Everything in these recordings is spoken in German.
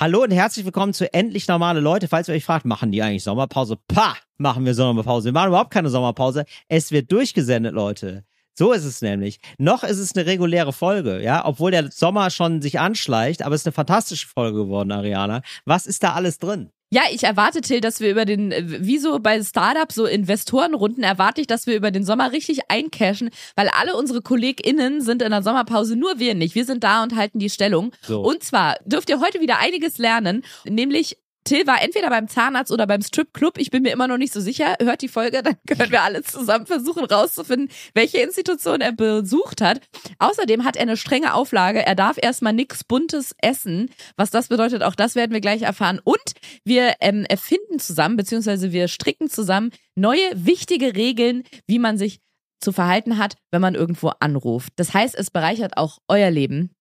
Hallo und herzlich willkommen zu Endlich Normale Leute. Falls ihr euch fragt, machen die eigentlich Sommerpause? Pah, machen wir Sommerpause. Wir machen überhaupt keine Sommerpause. Es wird durchgesendet, Leute. So ist es nämlich. Noch ist es eine reguläre Folge, ja, obwohl der Sommer schon sich anschleicht, aber es ist eine fantastische Folge geworden, Ariana. Was ist da alles drin? Ja, ich erwarte, Till, dass wir über den, wie so bei Startups, so Investorenrunden, erwarte ich, dass wir über den Sommer richtig eincashen, weil alle unsere KollegInnen sind in der Sommerpause, nur wir nicht. Wir sind da und halten die Stellung. So. Und zwar dürft ihr heute wieder einiges lernen, nämlich Till war entweder beim Zahnarzt oder beim Stripclub. Ich bin mir immer noch nicht so sicher. Hört die Folge, dann können wir alle zusammen versuchen rauszufinden, welche Institution er besucht hat. Außerdem hat er eine strenge Auflage. Er darf erstmal nichts Buntes essen. Was das bedeutet, auch das werden wir gleich erfahren. Und wir ähm, erfinden zusammen, beziehungsweise wir stricken zusammen neue wichtige Regeln, wie man sich zu verhalten hat, wenn man irgendwo anruft. Das heißt, es bereichert auch euer Leben.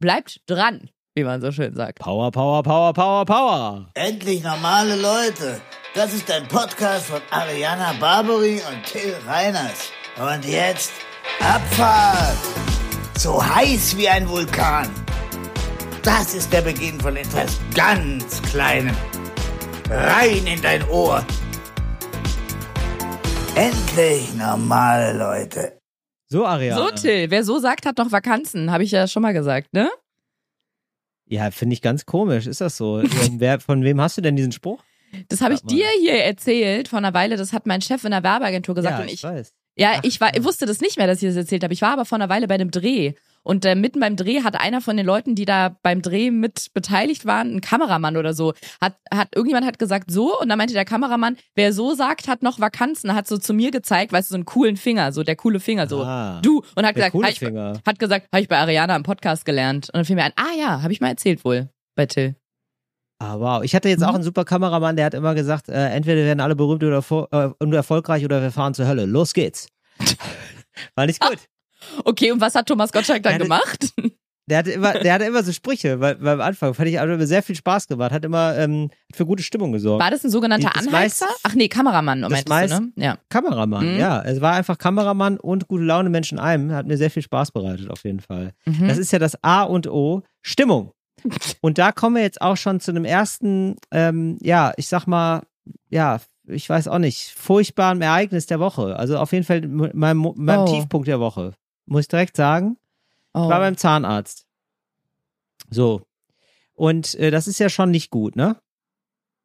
Bleibt dran wie man so schön sagt. Power, Power, Power, Power, Power. Endlich normale Leute. Das ist ein Podcast von Ariana Barbary und Till Reiners. Und jetzt Abfahrt. So heiß wie ein Vulkan. Das ist der Beginn von etwas ganz Kleinem. Rein in dein Ohr. Endlich normale Leute. So, Ariana. So, Till, wer so sagt, hat noch Vakanzen, habe ich ja schon mal gesagt, ne? Ja, finde ich ganz komisch. Ist das so? Wer, von wem hast du denn diesen Spruch? Das habe ich dir hier erzählt vor einer Weile. Das hat mein Chef in der Werbeagentur gesagt. ja, und ich, weiß. ja, Ach, ich, war, ja. ich wusste das nicht mehr, dass ich das erzählt habe. Ich war aber vor einer Weile bei einem Dreh. Und äh, mitten beim Dreh hat einer von den Leuten, die da beim Dreh mit beteiligt waren, ein Kameramann oder so, hat, hat irgendjemand hat gesagt so und dann meinte der Kameramann, wer so sagt, hat noch Vakanzen, hat so zu mir gezeigt, weißt du, so einen coolen Finger, so der coole Finger, so Ah, du und hat gesagt, ich, hat gesagt, habe ich bei Ariana im Podcast gelernt und dann fiel mir ein, ah ja, habe ich mal erzählt wohl bei Till. Ah, wow. Ich hatte jetzt Mhm. auch einen super Kameramann, der hat immer gesagt, äh, entweder werden alle berühmt oder äh, und erfolgreich oder wir fahren zur Hölle. Los geht's. War nicht gut. Okay, und was hat Thomas Gottschalk dann das- gemacht? Der hatte immer, der hatte immer so Sprüche, weil, am Anfang fand ich mir sehr viel Spaß gemacht, hat immer ähm, für gute Stimmung gesorgt. War das ein sogenannter Das Anheizer? meist- Ach nee, Kameramann, meintest meist- du, ne? Ja. Kameramann, Mhm. ja. Es war einfach Kameramann und gute Laune Mensch in einem. Hat mir sehr viel Spaß bereitet, auf jeden Fall. Mhm. Das ist ja das A und O, Stimmung. Und da kommen wir jetzt auch schon zu einem ersten, ähm, ja, ich sag mal, ja, ich weiß auch nicht, furchtbaren Ereignis der Woche. Also auf jeden Fall meinem, meinem Oh. Tiefpunkt der Woche. Muss ich direkt sagen. oh. Ich war beim Zahnarzt. So. Und äh, das ist ja schon nicht gut, ne?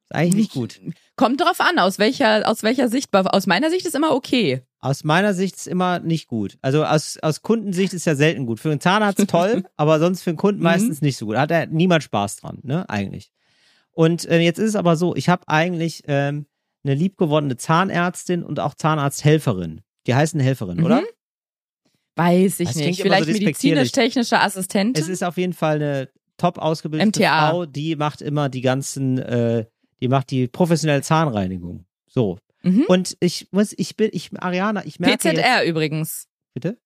Ist eigentlich nicht gut. Kommt drauf an, aus welcher, aus welcher Sicht. Aus meiner Sicht ist immer okay. Aus meiner Sicht ist immer nicht gut. Also aus, aus Kundensicht ist ja selten gut. Für einen Zahnarzt toll, aber sonst für einen Kunden Mhm. meistens nicht so gut. Hat ja niemand Spaß dran, ne? Eigentlich. Und äh, jetzt ist es aber so, ich habe eigentlich ähm, eine liebgewonnene Zahnärztin und auch Zahnarzthelferin. Die heißen Helferin, Mhm. oder? Weiß ich Das nicht. so Vielleicht despektierlich. medizinisch-technische Assistentin? Es ist auf jeden Fall eine top ausgebildete MTA. Frau, die macht immer die ganzen, äh, die macht die professionelle Zahnreinigung. So. Mhm. Und ich muss, ich bin, ich, Ariana, ich merke jetzt, PZR übrigens. bitte?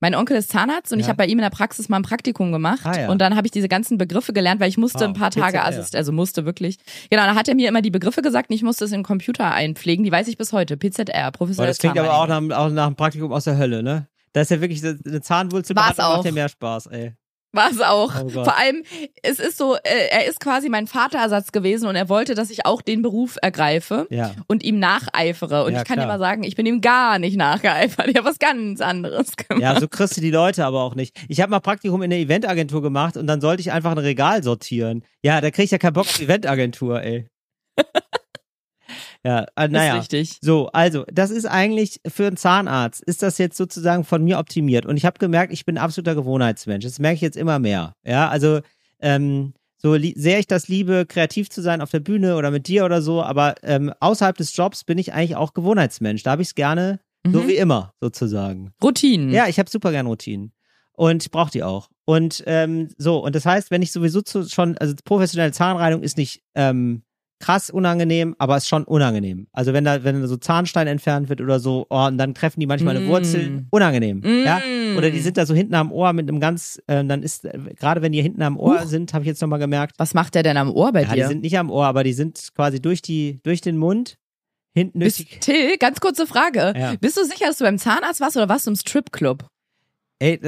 Mein Onkel ist Zahnarzt und ich Ja. habe bei ihm in der Praxis mal ein Praktikum gemacht. Ah, ja. Und dann habe ich diese ganzen Begriffe gelernt, weil ich musste Wow, ein paar Tage PZR. Assist, also musste wirklich. Genau, dann hat er mir immer die Begriffe gesagt und ich musste es in den Computer einpflegen. Die weiß ich bis heute. PZR, professionelle das klingt aber auch nach, auch nach einem Praktikum aus der Hölle, ne? Das ist ja wirklich eine Zahnwurzel War's macht auch. ja mehr Spaß, ey. War es auch. Oh. Vor allem, es ist so, äh, er ist quasi mein Vaterersatz gewesen und er wollte, dass ich auch den Beruf ergreife Ja. und ihm nacheifere. Und Ja, ich kann dir klar. mal sagen, ich bin ihm gar nicht nachgeeifert. Ich habe was ganz anderes gemacht. Ja, so kriegst du die Leute aber auch nicht. Ich habe mal Praktikum in der Eventagentur gemacht und dann sollte ich einfach ein Regal sortieren. Ja, da krieg ich ja keinen Bock auf Eventagentur, ey. ja, äh, Ist naja. richtig. So, also, das ist eigentlich für einen Zahnarzt, ist das jetzt sozusagen von mir optimiert. Und ich habe gemerkt, ich bin ein absoluter Gewohnheitsmensch. Das merke ich jetzt immer mehr. Ja, also, ähm, so sehr ich das liebe, kreativ zu sein auf der Bühne oder mit dir oder so, aber ähm, außerhalb des Jobs bin ich eigentlich auch Gewohnheitsmensch. Da habe ich es gerne, so Mhm. wie immer, sozusagen. Routinen. Ja, ich habe super gern Routinen. Und ich brauche die auch. Und ähm, so, und das heißt, wenn ich sowieso zu, schon, also professionelle Zahnreinigung ist nicht ähm, krass unangenehm, aber ist schon unangenehm. Also wenn da, wenn da so Zahnstein entfernt wird oder so, oh, und dann treffen die manchmal eine Mm. Wurzel, unangenehm. Mm. Ja? Oder die sind da so hinten am Ohr mit einem ganz, äh, dann ist, äh, gerade wenn die hinten am Ohr Huch. sind, habe ich jetzt nochmal gemerkt, Was macht der denn am Ohr bei ja, die dir? sind nicht am Ohr, aber die sind quasi durch die, durch den Mund, hinten durch Bist, die, Till, ganz kurze Frage. Ja. Bist du sicher, dass du beim Zahnarzt warst oder warst du im Stripclub? Ey,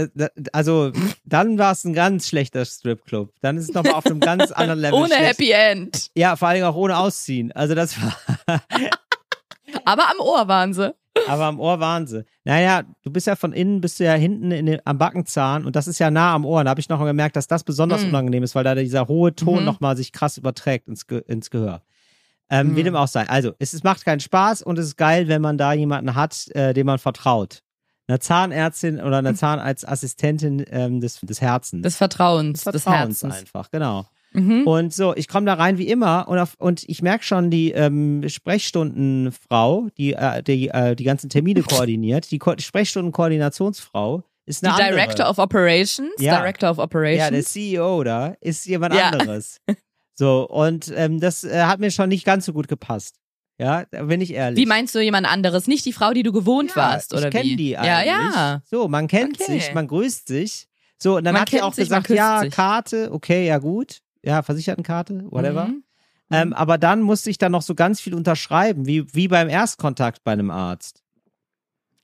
also dann war es ein ganz schlechter Stripclub. Dann ist es nochmal auf einem ganz anderen Level. Ohne schlecht. Happy End. Ja, vor allen Dingen auch ohne Ausziehen. Also das war, Aber am Ohr waren sie. aber am Ohr waren sie. Naja, du bist ja von innen, bist du ja hinten in den, am Backenzahn und das ist ja nah am Ohr. Da habe ich noch mal gemerkt, dass das besonders Mm. unangenehm ist, weil da dieser hohe Ton Mhm. nochmal sich krass überträgt ins, Ge ins Gehör. Ähm, Wie Mhm. dem auch sei. Also, es, ist, macht keinen Spaß und es ist geil, wenn man da jemanden hat, äh, dem man vertraut. Einer Zahnärztin oder einer Zahnarztassistentin ähm, des, des Herzens. Des Vertrauens, des, Vertrauens Herzens. einfach, genau. Mhm. Und so, ich komme da rein wie immer und, auf, und ich merke schon, die ähm, Sprechstundenfrau, die äh, die, äh, die ganzen Termine koordiniert, die Ko Sprechstundenkoordinationsfrau ist Die eine andere. Director of Operations. Ja. Director of ja, Operations. der CEO da ist jemand Ja. anderes. So, und ähm, das äh, hat mir schon nicht ganz so gut gepasst. Ja, da bin ich ehrlich. Wie meinst du jemand anderes? Nicht die Frau, die du gewohnt ja, warst, oder ich kenn wie? die ja, eigentlich. ja. So, man kennt Okay. sich, man grüßt sich. So, und dann Man hat sie kennt auch sich, gesagt, ja, sich. Karte, okay, ja gut. Ja, Versichertenkarte, whatever. Mhm. Ähm, aber dann musste ich dann noch so ganz viel unterschreiben, wie, wie beim Erstkontakt bei einem Arzt.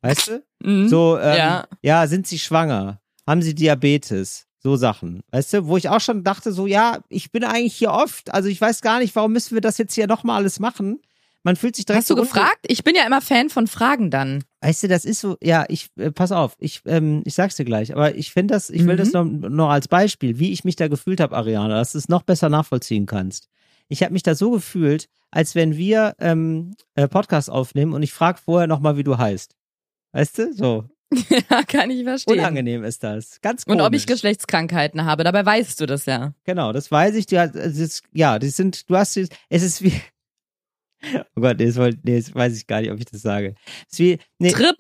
Weißt du? Mhm. So, ähm, ja. Ja. sind Sie schwanger? Haben Sie Diabetes? So Sachen. Weißt du, wo ich auch schon dachte, so, ja, ich bin eigentlich hier oft, also ich weiß gar nicht, warum müssen wir das jetzt hier nochmal alles machen? Man fühlt sich direkt Hast du so gefragt? Ich bin ja immer Fan von Fragen dann. Weißt du, das ist so, ja, ich, äh, pass auf, ich, ähm, ich sag's dir gleich, aber ich finde das, ich will Mhm. das noch, noch als Beispiel, wie ich mich da gefühlt habe, Ariana, dass du es noch besser nachvollziehen kannst. Ich habe mich da so gefühlt, als wenn wir ähm, äh, Podcast aufnehmen und ich frage vorher nochmal, wie du heißt. Weißt du? So. ja, kann ich verstehen. Unangenehm ist das. Ganz Und komisch. ob ich Geschlechtskrankheiten habe, dabei weißt du das ja. Genau, das weiß ich. Hat, es ist, ja, die sind, du hast, es ist wie, oh Gott, nee, das, wollte- nee, das weiß ich gar nicht, ob ich das sage. Es wie, nee, Trip.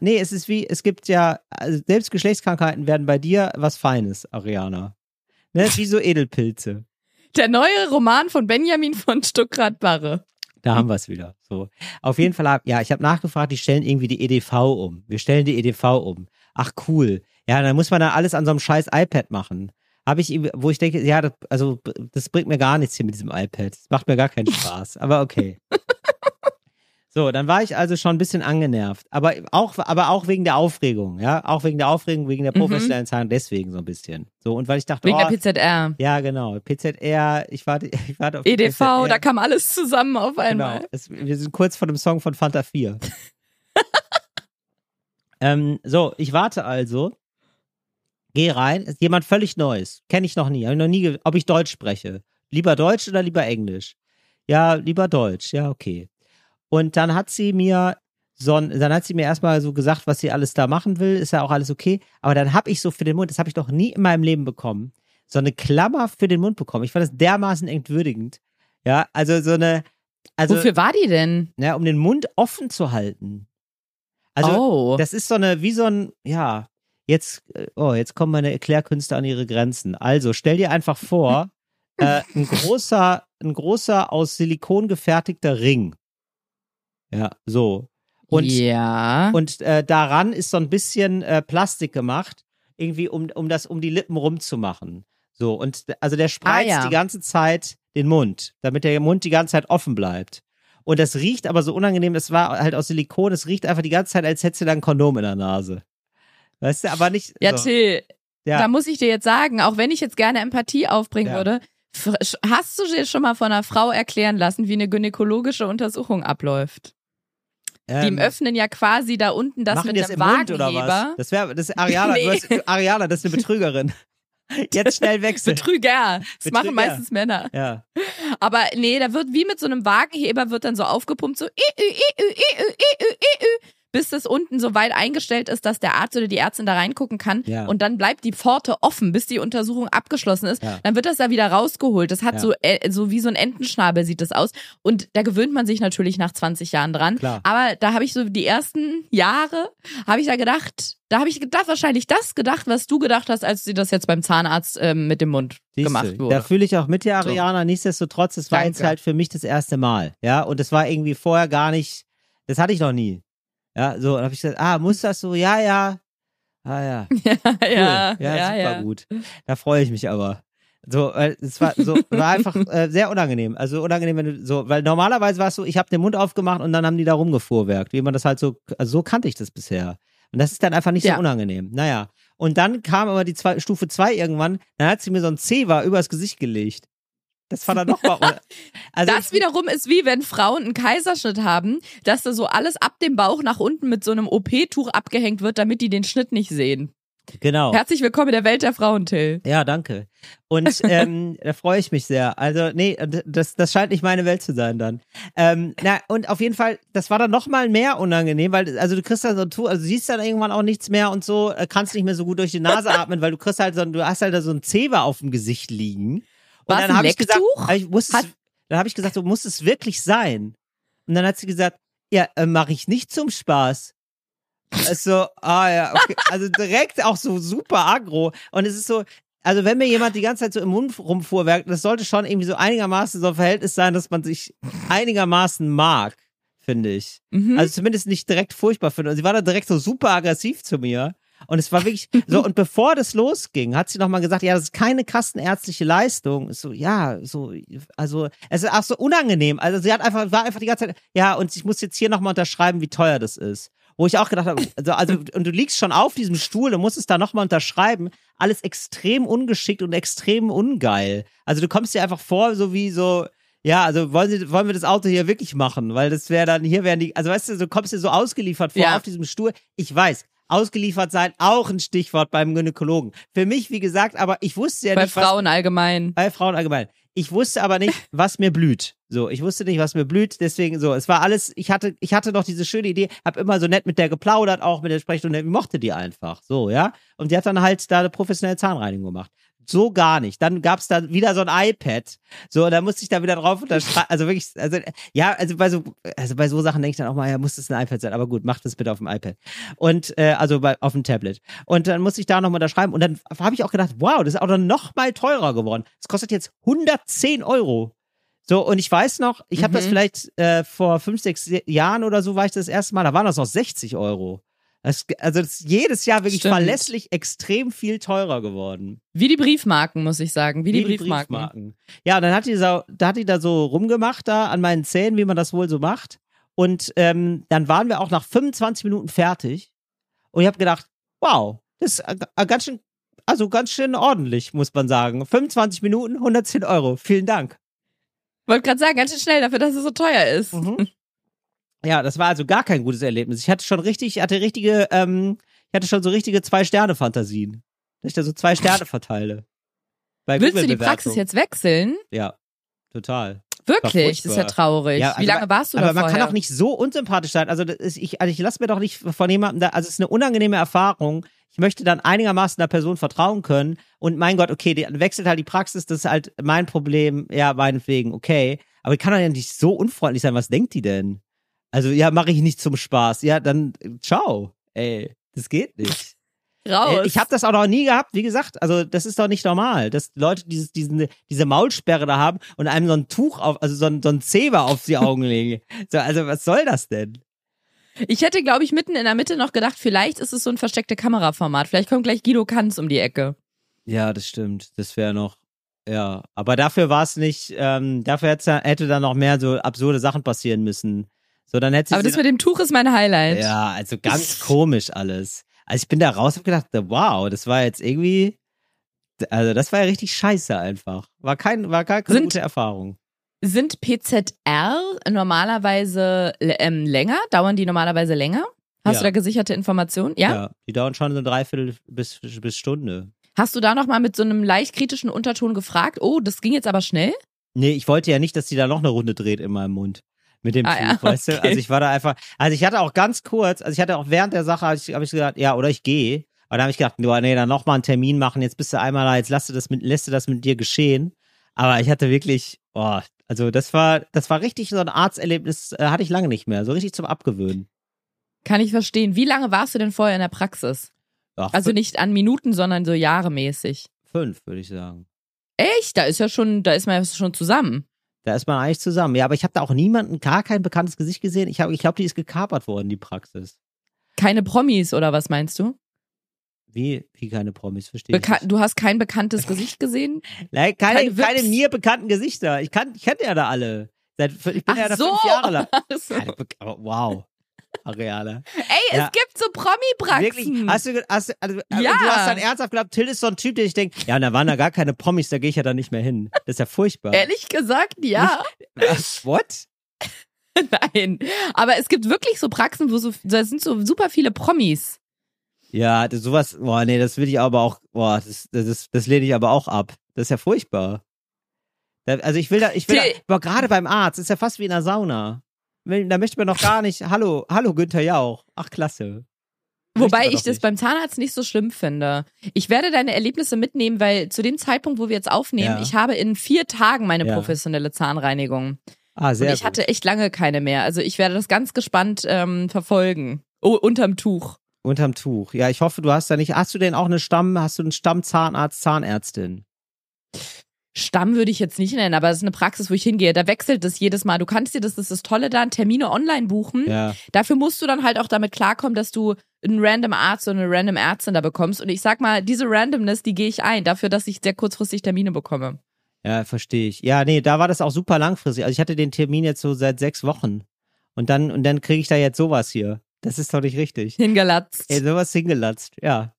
Nee, nee, es ist wie, es gibt ja, also selbst Geschlechtskrankheiten werden bei dir was Feines, Ariana. Ne, wie so Edelpilze. Der neue Roman von Benjamin von Stuckrad-Barre. Da haben wir es wieder. So. Auf jeden Fall, hab, ja, ich habe nachgefragt, die stellen irgendwie die EDV um. Wir stellen die EDV um. Ach cool. Ja, dann muss man da alles an so einem scheiß iPad machen. Habe ich, wo ich denke, ja, das, also das bringt mir gar nichts hier mit diesem iPad. Das macht mir gar keinen Spaß. Aber okay. So, dann war ich also schon ein bisschen angenervt. Aber auch, aber auch wegen der Aufregung, ja. Auch wegen der Aufregung, wegen der Mhm. professionellen Zahlen, deswegen so ein bisschen. So, und weil ich dachte, Wegen oh, der PZR. ja, genau. PZR, ich warte, ich warte auf EDV, PZR. Da kam alles zusammen auf einmal. Genau. Es, wir sind kurz vor dem Song von Fanta 4. ähm, so, ich warte also. Geh rein. Ist jemand völlig Neues. Kenne ich noch nie. Habe ich noch nie, ob ich Deutsch spreche. Lieber Deutsch oder lieber Englisch? Ja, lieber Deutsch. Ja, okay. Und dann hat sie mir so ein, dann hat sie mir erstmal so gesagt, was sie alles da machen will. Ist ja auch alles okay. Aber dann habe ich so für den Mund, das habe ich noch nie in meinem Leben bekommen, so eine Klammer für den Mund bekommen. Ich fand das dermaßen entwürdigend. Ja, also so eine, also, Wofür war die denn? ja, um den Mund offen zu halten. Also, oh. das ist so eine, wie so ein, ja, jetzt, äh, oh, jetzt kommen meine Erklärkünste an ihre Grenzen. Also, stell dir einfach vor, äh, ein großer, ein großer aus Silikon gefertigter Ring. Ja, so. Und, ja. und äh, daran ist so ein bisschen äh, Plastik gemacht, irgendwie um, um das um die Lippen rumzumachen. So, und also der spreizt Ah, ja. die ganze Zeit den Mund, damit der Mund die ganze Zeit offen bleibt. Und das riecht aber so unangenehm, das war halt aus Silikon, es riecht einfach die ganze Zeit, als hättest du da ein Kondom in der Nase. Weißt du, aber nicht. ja, so. Till, Ja. da muss ich dir jetzt sagen, auch wenn ich jetzt gerne Empathie aufbringen Ja. würde, hast du dir schon mal von einer Frau erklären lassen, wie eine gynäkologische Untersuchung abläuft? Die im Ähm, Öffnen ja quasi da unten das mit die oder Wagenheber. Das wäre, das Ariana, Nee. du hast, Ariana, das ist eine Betrügerin. Jetzt schnell wechseln. Betrüger. Das Betrüger. machen meistens Männer. Ja. Aber nee, da wird wie mit so einem Wagenheber wird dann so aufgepumpt, so bis das unten so weit eingestellt ist, dass der Arzt oder die Ärztin da reingucken kann. Ja. Und dann bleibt die Pforte offen, bis die Untersuchung abgeschlossen ist. Ja. Dann wird das da wieder rausgeholt. Das hat Ja. so, äh, so wie so ein Entenschnabel sieht das aus. Und da gewöhnt man sich natürlich nach 20 Jahren dran. Klar. Aber da habe ich so die ersten Jahre, habe ich da gedacht, da habe ich gedacht, wahrscheinlich das gedacht, was du gedacht hast, als sie das jetzt beim Zahnarzt ähm, mit dem Mund Siehst gemacht wurde. Da fühle ich auch mit dir, Ariana. Nichtsdestotrotz, es war Danke. jetzt halt für mich das erste Mal. Ja, und es war irgendwie vorher gar nicht, das hatte ich noch nie. Ja, so, dann habe ich gesagt, ah, muss das so? Ja, ja. Ah, ja. Cool. ja, ja, ja, ja, super ja. gut. Da freue ich mich aber. So, weil es war so, war einfach äh, sehr unangenehm. Also unangenehm, wenn du so, weil normalerweise war es so, ich habe den Mund aufgemacht und dann haben die da rumgefuhrwerkt, wie man das halt so, also so kannte ich das bisher. Und das ist dann einfach nicht Ja. so unangenehm. Naja. Und dann kam aber die zwei, Stufe 2 irgendwann, dann hat sie mir so ein Zewa übers Gesicht gelegt. Das war dann nochmal. also das wiederum ist wie wenn Frauen einen Kaiserschnitt haben, dass da so alles ab dem Bauch nach unten mit so einem OP-Tuch abgehängt wird, damit die den Schnitt nicht sehen. Genau. Herzlich willkommen in der Welt der Frauen, Till. Ja, danke. Und ähm, da freue ich mich sehr. Also, nee, das, das scheint nicht meine Welt zu sein dann. Ähm, na, und auf jeden Fall, das war dann noch mal mehr unangenehm, weil, also du kriegst dann so ein Tuch, also du siehst dann irgendwann auch nichts mehr und so, äh, kannst nicht mehr so gut durch die Nase atmen, weil du kriegst halt so, du hast halt da so ein Zewa auf dem Gesicht liegen. Und War's dann habe ich gesagt, ich, muss es, dann habe ich gesagt, so muss es wirklich sein. Und dann hat sie gesagt, ja, äh, mache ich nicht zum Spaß. Es so, ah ja, okay. Also direkt auch so super aggro. Und es ist so, also wenn mir jemand die ganze Zeit so im Mund rumfuhrwerkt, das sollte schon irgendwie so einigermaßen so ein Verhältnis sein, dass man sich einigermaßen mag, finde ich. Mhm. Also zumindest nicht direkt furchtbar finde. Und sie war da direkt so super aggressiv zu mir. Und es war wirklich so, und bevor das losging, hat sie nochmal gesagt, ja, das ist keine kassenärztliche Leistung. Ist so, ja, so, also, es ist auch so unangenehm. Also sie hat einfach, war einfach die ganze Zeit, ja, und ich muss jetzt hier nochmal unterschreiben, wie teuer das ist. Wo ich auch gedacht habe, also, also, und du liegst schon auf diesem Stuhl und musst es da nochmal unterschreiben. Alles extrem ungeschickt und extrem ungeil. Also du kommst dir einfach vor, so wie so, ja, also wollen, Sie, wollen wir das Auto hier wirklich machen? Weil das wäre dann, hier wären die, also weißt du, du kommst dir so ausgeliefert vor Ja. auf diesem Stuhl. Ich weiß, ausgeliefert sein, auch ein Stichwort beim Gynäkologen. Für mich, wie gesagt, aber ich wusste ja Bei nicht, was, Frauen allgemein. bei Frauen allgemein. Ich wusste aber nicht, was mir blüht. So, ich wusste nicht, was mir blüht. Deswegen so, es war alles. Ich hatte, ich hatte noch diese schöne Idee, hab immer so nett mit der geplaudert, auch mit der Sprechstunde. Ich mochte die einfach. So, ja. Und die hat dann halt da eine professionelle Zahnreinigung gemacht. So gar nicht. Dann gab's da wieder so ein iPad. So, und dann musste ich da wieder drauf unterschreiben. Also wirklich, also ja, also bei so, also bei so Sachen denke ich dann auch mal, ja, muss das ein iPad sein. Aber gut, macht das bitte auf dem iPad. Und äh, also bei, auf dem Tablet. Und dann musste ich da nochmal unterschreiben. Und dann habe ich auch gedacht, wow, das ist auch dann noch mal teurer geworden. Es kostet jetzt 110 Euro. So, und ich weiß noch, ich habe das Mhm. vielleicht äh, vor fünf, sechs Jahren oder so war ich das erste Mal, da waren das noch 60 Euro. Das, also das ist jedes Jahr wirklich Stimmt. verlässlich extrem viel teurer geworden. Wie die Briefmarken, muss ich sagen. Wie, die, Briefmarken. Briefmarken. Ja, dann hat die, so, da hat die da so rumgemacht da an meinen Zähnen, wie man das wohl so macht. Und ähm, dann waren wir auch nach 25 Minuten fertig. Und ich habe gedacht, wow, das ist äh, äh, ganz schön, also ganz schön ordentlich, muss man sagen. 25 Minuten, 110 Euro. Vielen Dank. Wollte gerade sagen, ganz schön schnell dafür, dass es so teuer ist. Mhm. Ja, das war also gar kein gutes Erlebnis. Ich hatte schon richtig, ich hatte richtige, ähm, ich hatte schon so richtige Zwei-Sterne-Fantasien. Dass ich da so zwei Sterne verteile. Bei Willst du die. Praxis jetzt wechseln? Ja, total. Wirklich? Das ist ja traurig. Ja, Wie also lange warst du Aber da man vorher? kann auch nicht so unsympathisch sein. Also, ist, ich, also ich lasse mir doch nicht von jemandem da, also es ist eine unangenehme Erfahrung. Ich möchte dann einigermaßen einer Person vertrauen können. Und mein Gott, okay, die wechselt halt die Praxis, das ist halt mein Problem. Ja, meinetwegen, okay. Aber ich kann doch ja nicht so unfreundlich sein. Was denkt die denn? Also, ja, mache ich nicht zum Spaß. Ja, dann ciao. Ey, das geht nicht. Raus. Ich habe das auch noch nie gehabt, wie gesagt. Also das ist doch nicht normal, dass Leute dieses, diesen, diese Maulsperre da haben und einem so ein Tuch auf, also so ein, so ein Zewa auf die Augen legen. So, also was soll das denn? Ich hätte, glaube ich, mitten in der Mitte noch gedacht, vielleicht ist es so ein versteckte Kameraformat. Vielleicht kommt gleich Guido Kanz um die Ecke. Ja, das stimmt. Das wäre noch, ja. Aber dafür war es nicht, ähm, dafür hätte, hätte da noch mehr so absurde Sachen passieren müssen. So, dann hätte Aber das mit dem Tuch ist mein Highlight. Ja, also ganz komisch alles. Also ich bin da raus und hab gedacht, wow, das war jetzt irgendwie, also das war ja richtig scheiße einfach. War kein, war gar keine Sind- gute Erfahrung. Sind PZR normalerweise ähm, länger? Dauern die normalerweise länger? Hast Ja. du da gesicherte Informationen? Ja? die dauern schon so eine Dreiviertel bis, bis Stunde. Hast du da nochmal mit so einem leicht kritischen Unterton gefragt? Oh, das ging jetzt aber schnell? Nee, ich wollte ja nicht, dass die da noch eine Runde dreht in meinem Mund. Mit dem Ah, Tuch, ja, weißt du? okay. Also ich war da einfach, also ich hatte auch ganz kurz, also ich hatte auch während der Sache, habe ich, hab ich gesagt, ja, oder ich gehe. Aber dann habe ich gedacht, boah, nee, dann nochmal einen Termin machen, jetzt bist du einmal da, jetzt lässt du das mit, lässt du das mit dir geschehen. Aber ich hatte wirklich, boah, also das war, das war richtig so ein Arzterlebnis, äh, hatte ich lange nicht mehr, so richtig zum Abgewöhnen. Kann ich verstehen. Wie lange warst du denn vorher in der Praxis? Ach, Also nicht an Minuten, sondern so jahremäßig. fünf, würde ich sagen. Echt? Da ist ja schon, da ist man ja schon zusammen. Da ist man eigentlich zusammen. Ja, aber ich habe da auch niemanden, gar kein bekanntes Gesicht gesehen. Ich, hab- ich glaube, die ist gekapert worden, die Praxis. Keine Promis oder was meinst du? Wie, wie keine Promis, verstehe ich. Beka nicht. du hast kein bekanntes Gesicht gesehen? Nein, keine, keine keine, mir bekannten Gesichter. Ich, kann, ich kenne ja da alle. Seit, ich bin ja da fünf Jahre lang. So. Keine aber wow. Ariane. Ey, Ja. es gibt so Promi-Praxen. Wirklich? Hast du, hast du, also, also Ja. du hast dann ernsthaft geglaubt, Till ist so ein Typ, der ich denke, ja, da waren da gar keine Promis, da gehe ich ja dann nicht mehr hin. Das ist ja furchtbar. Ehrlich gesagt, ja. Was? What? Nein. Aber es gibt wirklich so Praxen, wo so, da sind so super viele Promis. Ja, das, sowas, boah, nee, das will ich aber auch, boah, das, das, das, das lehne ich aber auch ab. Das ist ja furchtbar. Da, also ich will da, ich will da, aber gerade beim Arzt, ist ja fast wie in der Sauna. Da möchte man noch gar nicht, hallo, hallo Günther Jauch. Ach, klasse. Wobei ich das nicht. beim Zahnarzt nicht so schlimm finde. Ich werde deine Erlebnisse mitnehmen, weil zu dem Zeitpunkt, wo wir jetzt aufnehmen, Ja. ich habe in vier Tagen meine Ja. professionelle Zahnreinigung. Ah, sehr Und ich gut. hatte echt lange keine mehr. Also ich werde das ganz gespannt ähm, verfolgen. Oh, unterm Tuch. Unterm Tuch. Ja, ich hoffe, du hast da nicht, hast du denn auch eine Stamm, hast du einen Stammzahnarzt, Zahnärztin? Stamm würde ich jetzt nicht nennen, aber es ist eine Praxis, wo ich hingehe. Da wechselt es jedes Mal. Du kannst dir, das ist das Tolle da, Termine online buchen. Ja. Dafür musst du dann halt auch damit klarkommen, dass du einen random Arzt oder eine random Ärztin da bekommst. Und ich sag mal, diese Randomness, die gehe ich ein, dafür, dass ich sehr kurzfristig Termine bekomme. Ja, verstehe ich. Ja, nee, da war das auch super langfristig. Also ich hatte den Termin jetzt so seit sechs Wochen. Und dann, und dann kriege ich da jetzt sowas hier. Das ist doch nicht richtig. Hingelatzt. Ey, sowas hingelatzt. Ja.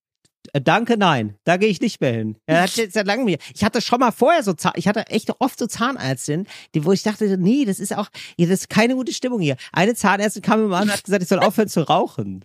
Äh, Danke, nein. Da gehe ich nicht mehr hin. Er hat jetzt seit langem mir. Ich hatte schon mal vorher so Zahn, ich hatte echt oft so Zahnärztinnen, die, wo ich dachte, nee, das ist auch, ja, das ist keine gute Stimmung hier. Eine Zahnärztin kam mir mal an und hat gesagt, ich soll aufhören zu rauchen.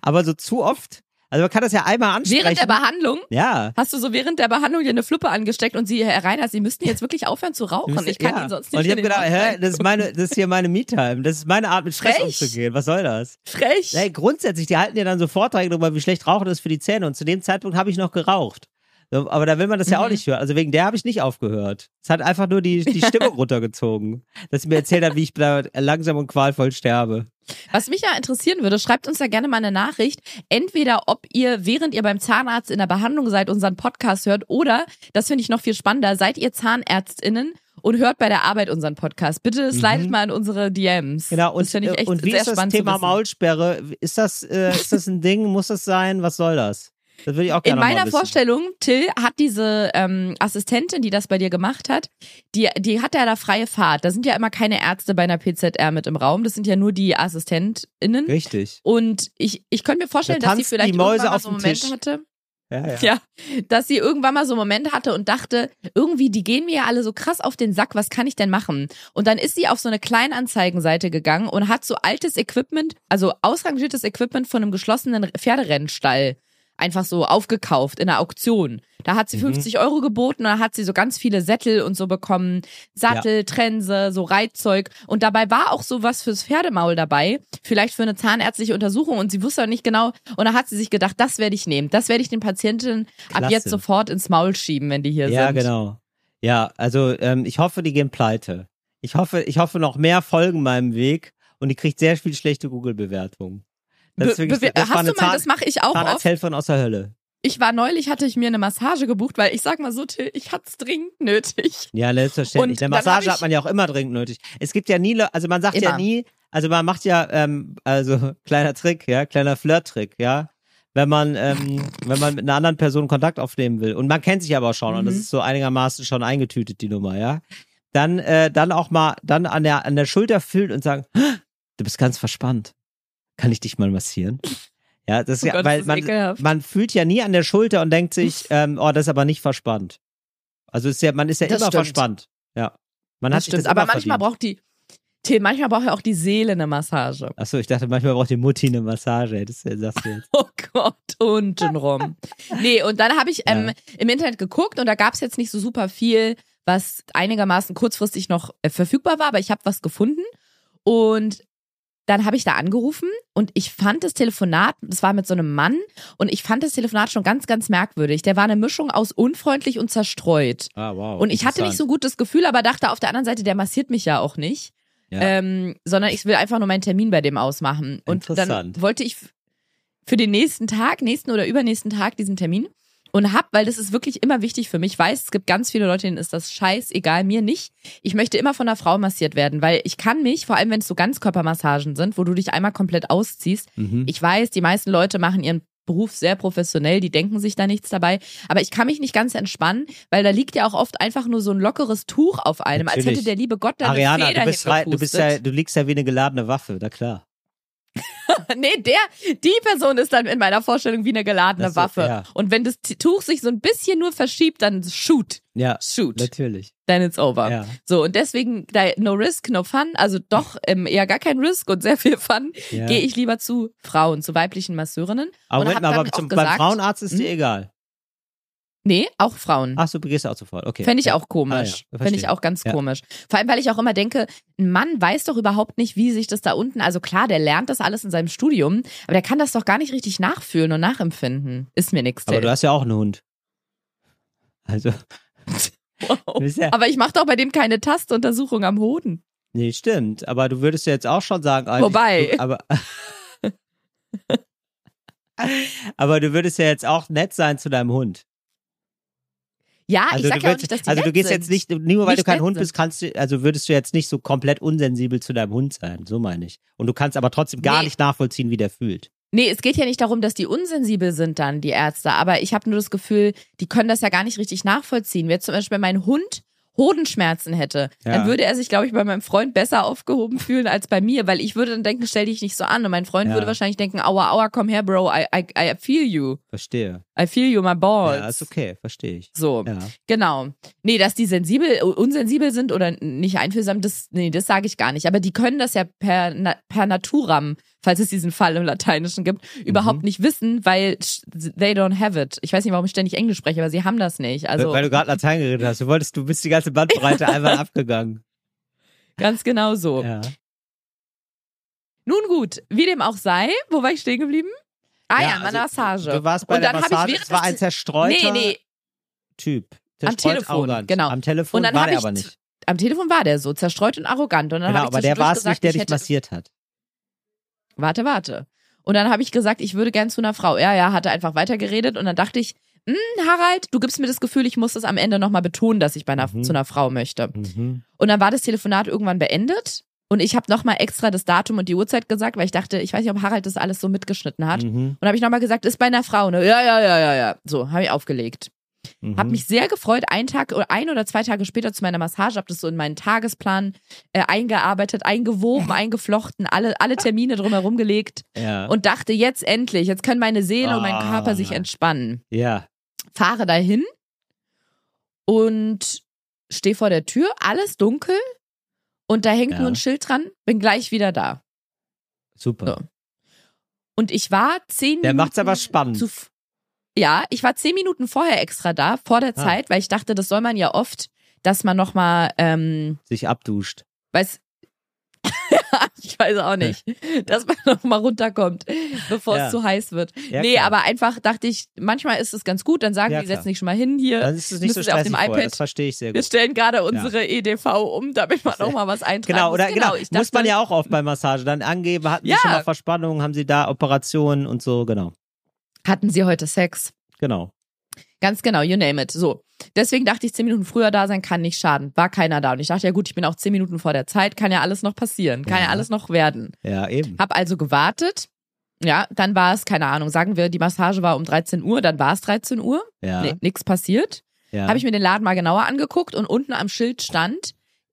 Aber so zu oft. Also man kann das ja einmal ansprechen. Während der Behandlung ja. hast du so während der Behandlung dir eine Fluppe angesteckt und sie, Herr Reiner, Sie müssten jetzt wirklich aufhören zu rauchen. Ich kann ja. Ihnen sonst nicht Und ich habe gedacht, hä, das ist meine, das ist hier meine Me-Time. Das ist meine Art, mit Stress Frech. umzugehen. Was soll das? Frech. Ey, grundsätzlich, die halten ja dann so Vorträge darüber, wie schlecht Rauchen ist für die Zähne. Und zu dem Zeitpunkt habe ich noch geraucht. So, Aber da will man das ja auch Mhm. nicht hören. Also wegen der habe ich nicht aufgehört. Es hat einfach nur die, die Stimmung runtergezogen. Dass sie mir erzählt hat, wie ich da langsam und qualvoll sterbe. Was mich ja interessieren würde, schreibt uns da gerne mal eine Nachricht. Entweder ob ihr, während ihr beim Zahnarzt in der Behandlung seid, unseren Podcast hört oder, das finde ich noch viel spannender, seid ihr ZahnärztInnen und hört bei der Arbeit unseren Podcast. Bitte slidet mal in unsere DMs. Mhm. Genau, und, das ich echt äh, und wie sehr ist das Thema. Maulsperre? Ist das, äh, ist das ein Ding? Muss das sein? Was soll das? Das würde ich auch In gerne mal meiner. Vorstellung, Till hat diese ähm, Assistentin, die das bei dir gemacht hat, die, die hat ja da freie Fahrt. Da sind ja immer keine Ärzte bei einer PZR mit im Raum. Das sind ja nur die AssistentInnen. Richtig. Und ich, ich könnte mir vorstellen, Da dass sie vielleicht die Mäuse irgendwann mal auf so Momente Tisch. hatte. Ja, ja. Ja, dass sie irgendwann mal so einen Moment hatte und dachte, irgendwie, die gehen mir ja alle so krass auf den Sack, was kann ich denn machen? Und dann ist sie auf so eine Kleinanzeigenseite gegangen und hat so altes Equipment, also ausrangiertes Equipment von einem geschlossenen Pferderennstall einfach so aufgekauft in einer Auktion. Da hat sie Mhm. 50 Euro geboten und da hat sie so ganz viele Sättel und so bekommen, Sattel, Trense, so Reitzeug und dabei war auch so was fürs Pferdemaul dabei, vielleicht für eine zahnärztliche Untersuchung und sie wusste auch nicht genau und da hat sie sich gedacht, das werde ich nehmen, das werde ich den Patienten ab Klasse. jetzt sofort ins Maul schieben, wenn die hier Ja, sind. genau. Ja, also ähm, ich hoffe, die gehen pleite. Ich hoffe, ich hoffe noch mehr folgen meinem Weg und die kriegt sehr viel schlechte Google-Bewertungen. Das, wirklich, das hast du mal, Zahn das mache ich auch oft. Zahnarzthelferin aus der Hölle. Ich war neulich, hatte ich mir eine Massage gebucht, weil ich sag mal so, Till, ich hatte es dringend nötig. Ja, selbstverständlich. Und Eine Massage hat man ja auch immer dringend nötig. Es gibt ja nie, also man sagt ja Immer. nie, also man macht ja, ähm, also kleiner Trick, ja, kleiner Flirt-Trick, ja. Wenn man, ähm, wenn man mit einer anderen Person Kontakt aufnehmen will und man kennt sich aber auch schon und das Mhm. ist so einigermaßen schon eingetütet, die Nummer, ja. Dann, äh, dann auch mal, dann an der, an der Schulter fühlen und sagen, "Ah, du bist ganz verspannt. Kann ich dich mal massieren? Ja, das ist Oh ja, Gott, weil das ist man, man fühlt ja nie an der Schulter und denkt sich, ähm, oh, das ist aber nicht verspannt. Also ist ja, man ist ja Das immer stimmt. verspannt. Ja. Man hat Das sich stimmt. das Aber manchmal verdient. braucht die, Till, manchmal braucht ja auch die Seele eine Massage. Achso, ich dachte, manchmal braucht die Mutti eine Massage. Das sagst du jetzt. Oh Gott, untenrum. nee, und dann habe ich ähm, Ja. im Internet geguckt und da gab es jetzt nicht so super viel, was einigermaßen kurzfristig noch äh, verfügbar war, aber ich habe was gefunden. Und dann habe ich da angerufen und ich fand das Telefonat, das war mit so einem Mann, und ich fand das Telefonat schon ganz, ganz merkwürdig. Der war eine Mischung aus unfreundlich und zerstreut. Ah, wow. Und ich hatte nicht so gut das Gefühl, aber dachte auf der anderen Seite, der massiert mich ja auch nicht. Ja. Ähm, sondern ich will einfach nur meinen Termin bei dem ausmachen. Und dann wollte ich für den nächsten Tag, nächsten oder übernächsten Tag diesen Termin und hab, weil das ist wirklich immer wichtig für mich. Ich weiß, es gibt ganz viele Leute, denen ist das scheißegal, mir nicht. Ich möchte immer von einer Frau massiert werden, weil ich kann mich, vor allem wenn es so Ganzkörpermassagen sind, wo du dich einmal komplett ausziehst, Mhm. ich weiß, die meisten Leute machen ihren Beruf sehr professionell, die denken sich da nichts dabei. Aber ich kann mich nicht ganz entspannen, weil da liegt ja auch oft einfach nur so ein lockeres Tuch auf einem, als Natürlich. hätte der liebe Gott da Ariana, eine Feder du bist, du bist ja, du liegst ja wie eine geladene Waffe, na klar. nee, der, die Person ist dann in meiner Vorstellung wie eine geladene Das Waffe. ja. Und wenn das Tuch sich so ein bisschen nur verschiebt, dann shoot, Ja, shoot, natürlich. then it's over. Ja. So, und deswegen, no risk, no fun, also doch ähm, eher gar kein Risk und sehr viel Fun, Ja. gehe ich lieber zu Frauen, zu weiblichen Masseurinnen. Aber, Moment aber zum, gesagt, beim Frauenarzt ist dir Hm? egal. Nee, auch Frauen. Ach so, du gehst auch sofort. Okay. Fände ich ja. auch komisch. Ah, ja, Fände ich auch ganz Ja. komisch. Vor allem, weil ich auch immer denke, ein Mann weiß doch überhaupt nicht, wie sich das da unten, also klar, der lernt das alles in seinem Studium, aber der kann das doch gar nicht richtig nachfühlen und nachempfinden. Ist mir nix. Aber du hast ja auch einen Hund. Also, Wow. Aber ich mache doch bei dem keine Tastuntersuchung am Hoden. nee, stimmt. Aber du würdest ja jetzt auch schon sagen, eigentlich, Wobei. Du, aber, aber du würdest ja jetzt auch nett sein zu deinem Hund. Ja, Also, ich sag ja auch würdest, nicht, dass die also du gehst sind. jetzt nicht, nur weil Nicht du kein Hund bist, kannst du, also würdest du jetzt nicht so komplett unsensibel zu deinem Hund sein. So meine ich. Und du kannst aber trotzdem gar Nee. nicht nachvollziehen, wie der fühlt. Nee, es geht ja nicht darum, dass die unsensibel sind dann, die Ärzte. Aber ich habe nur das Gefühl, die können das ja gar nicht richtig nachvollziehen. Wenn jetzt zum Beispiel mein Hund Hodenschmerzen hätte, Ja. dann würde er sich, glaube ich, bei meinem Freund besser aufgehoben fühlen als bei mir, weil ich würde dann denken, stell dich nicht so an. Und mein Freund Ja. würde wahrscheinlich denken, aua, aua, komm her, Bro, I, I, I feel you. Verstehe. I feel you, my balls. Ja, ist okay, verstehe ich. So, Ja. genau. Nee, dass die sensibel, unsensibel sind oder nicht einfühlsam, das, nee, das sage ich gar nicht. Aber die können das ja per, per naturam, falls es diesen Fall im Lateinischen gibt, überhaupt Mhm. nicht wissen, weil they don't have it. Ich weiß nicht, warum ich ständig Englisch spreche, aber sie haben das nicht. Also Weil du gerade Latein geredet hast. Du wolltest, du bist die ganze Bandbreite einmal abgegangen. ganz genau so. Ja. Nun gut, wie dem auch sei, wo war ich stehen geblieben? Ah ja, Ja, also, Massage. Du warst bei Und der Massage. es war ein zerstreuter Nee, nee, Typ. Am Zerstreut, Telefon, arrogant. genau. Am Telefon Und dann war der aber nicht. am Telefon war der so, zerstreut und arrogant. Und dann Genau, aber der war es nicht, der ich dich massiert hat. Warte, warte. Und dann habe ich gesagt, ich würde gern zu einer Frau. Ja, ja, hatte einfach weitergeredet und dann dachte ich, Harald, du gibst mir das Gefühl, ich muss das am Ende nochmal betonen, dass ich bei einer, Mhm. zu einer Frau möchte. Mhm. Und dann war das Telefonat irgendwann beendet und ich habe nochmal extra das Datum und die Uhrzeit gesagt, weil ich dachte, ich weiß nicht, ob Harald das alles so mitgeschnitten hat. Mhm. Und habe ich nochmal gesagt, ist bei einer Frau, ne? Ja, ja, ja, ja, ja. So, habe ich aufgelegt. Mhm. Hab mich sehr gefreut, einen Tag oder ein oder zwei Tage später zu meiner Massage, hab das so in meinen Tagesplan äh, eingearbeitet, eingewoben, eingeflochten, alle, alle Termine drumherum gelegt ja. und dachte, jetzt endlich, jetzt können meine Seele und mein Ah. Körper sich entspannen. ja. Fahre dahin und stehe vor der Tür, alles dunkel und da hängt Ja. nur ein Schild dran, bin gleich wieder da. Super. So. Und ich war zehn Der Minuten macht's aber spannend. ja, ich war zehn Minuten vorher extra da, vor der Ah. Zeit, weil ich dachte, das soll man ja oft, dass man nochmal, ähm, Sich abduscht. weiß, ich weiß auch nicht, dass man nochmal runterkommt, bevor Ja. es zu heiß wird. Ja, nee, klar. aber einfach dachte ich, manchmal ist es ganz gut, dann sagen Ja, die, klar. setzen dich schon mal hin hier. Dann ist es nicht so Sie auf stressig dem iPad- Das verstehe ich sehr Wir gut. stellen gerade unsere EDV um, damit man auch mal was eintragen Genau, oder genau, ich muss man ja auch oft bei Massage dann angeben, hatten Ja. sie schon mal Verspannungen, haben sie da Operationen und so, genau. Hatten Sie heute Sex? Genau. Ganz genau, you name it. So. Deswegen dachte ich, zehn Minuten früher da sein kann nicht schaden. War keiner da. Und ich dachte, ja gut, ich bin auch zehn Minuten vor der Zeit, kann ja alles noch passieren, kann ja, Ja. alles noch werden. Ja, eben. Hab also gewartet. Ja, dann war es, keine Ahnung, sagen wir, die Massage war um 13 Uhr, dann war es 13 Uhr. Ja. Nee, nix passiert. ja. Habe ich mir den Laden mal genauer angeguckt und unten am Schild stand,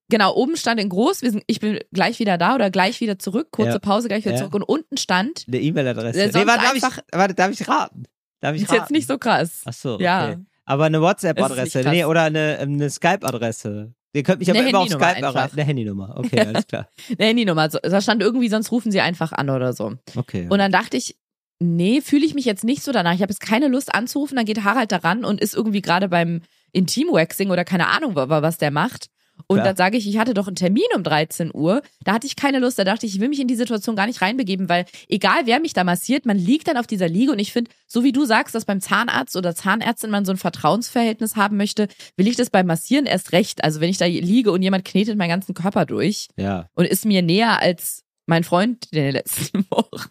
genau, oben stand in groß, wir sind, ich bin gleich wieder da oder gleich wieder zurück, kurze Ja. Pause, gleich wieder Ja. zurück. Und unten stand, eine E-Mail-Adresse. Äh, Nee, warte, darf ich, warte, darf ich raten? Darf ich ist raten? jetzt nicht so krass. Ach so, okay. Ja. Aber eine Es WhatsApp-Adresse, nee, oder eine, ähm, eine Skype-Adresse. Ihr könnt mich aber Eine immer auf Skype erreichen. Eine Handynummer. Okay, alles klar. Eine Handynummer. Da stand irgendwie, sonst rufen sie einfach an oder so. Okay. Und dann dachte ich, nee, fühle ich mich jetzt nicht so danach. Ich habe jetzt keine Lust anzurufen. Dann geht Harald daran und ist irgendwie gerade beim Intimwaxing oder keine Ahnung, wa- wa- was der macht. Und Klar. dann sage ich, ich hatte doch einen Termin um 13 Uhr. Da hatte ich keine Lust. Da dachte ich, ich will mich in die Situation gar nicht reinbegeben, weil egal wer mich da massiert, man liegt dann auf dieser Liege. Und ich finde, so wie du sagst, dass beim Zahnarzt oder Zahnärztin man so ein Vertrauensverhältnis haben möchte, will ich das beim Massieren erst recht. Also wenn ich da liege und jemand knetet meinen ganzen Körper durch ja. und ist mir näher als mein Freund in den letzten Wochen.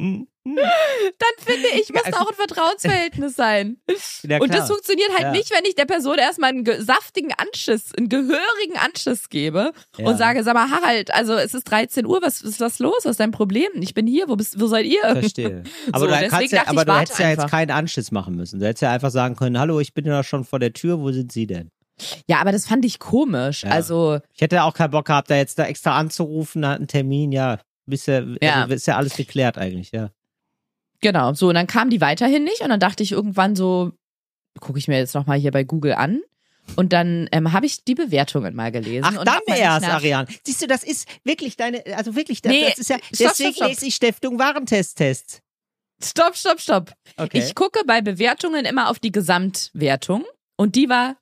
Hm, hm. Dann finde ich, muss da auch ein Vertrauensverhältnis sein. Ja, Und das funktioniert halt Ja. nicht, wenn ich der Person erstmal einen ge- saftigen Anschiss, einen gehörigen Anschiss gebe Ja. und sage, sag mal, Harald, also es ist 13 Uhr, was ist was los? Was ist dein Problem? Ich bin hier, wo bist, wo seid ihr? Verstehe. Aber So, du, kannst ja, aber ich, du hättest ja jetzt einfach. keinen Anschiss machen müssen. Du hättest ja einfach sagen können, hallo, ich bin ja schon vor der Tür, wo sind Sie denn? Ja, aber das fand ich komisch. Also, Ich hätte auch keinen Bock gehabt, da jetzt da extra anzurufen, da hat einen Termin, ja. Bist ja. Also ist ja alles geklärt eigentlich, ja. genau. So, und dann kam die weiterhin nicht. Und dann dachte ich irgendwann so, gucke ich mir jetzt nochmal hier bei Google an. Und dann ähm, habe ich die Bewertungen mal gelesen. Ach, dann erst, Ariane. Siehst du, das ist wirklich deine, also wirklich, das, Nee, das ist ja, stopp, deswegen stopp, lese ich Stiftung Warentest-Test. Stopp, stopp, stopp. Okay. Ich gucke bei Bewertungen immer auf die Gesamtwertung. Und die war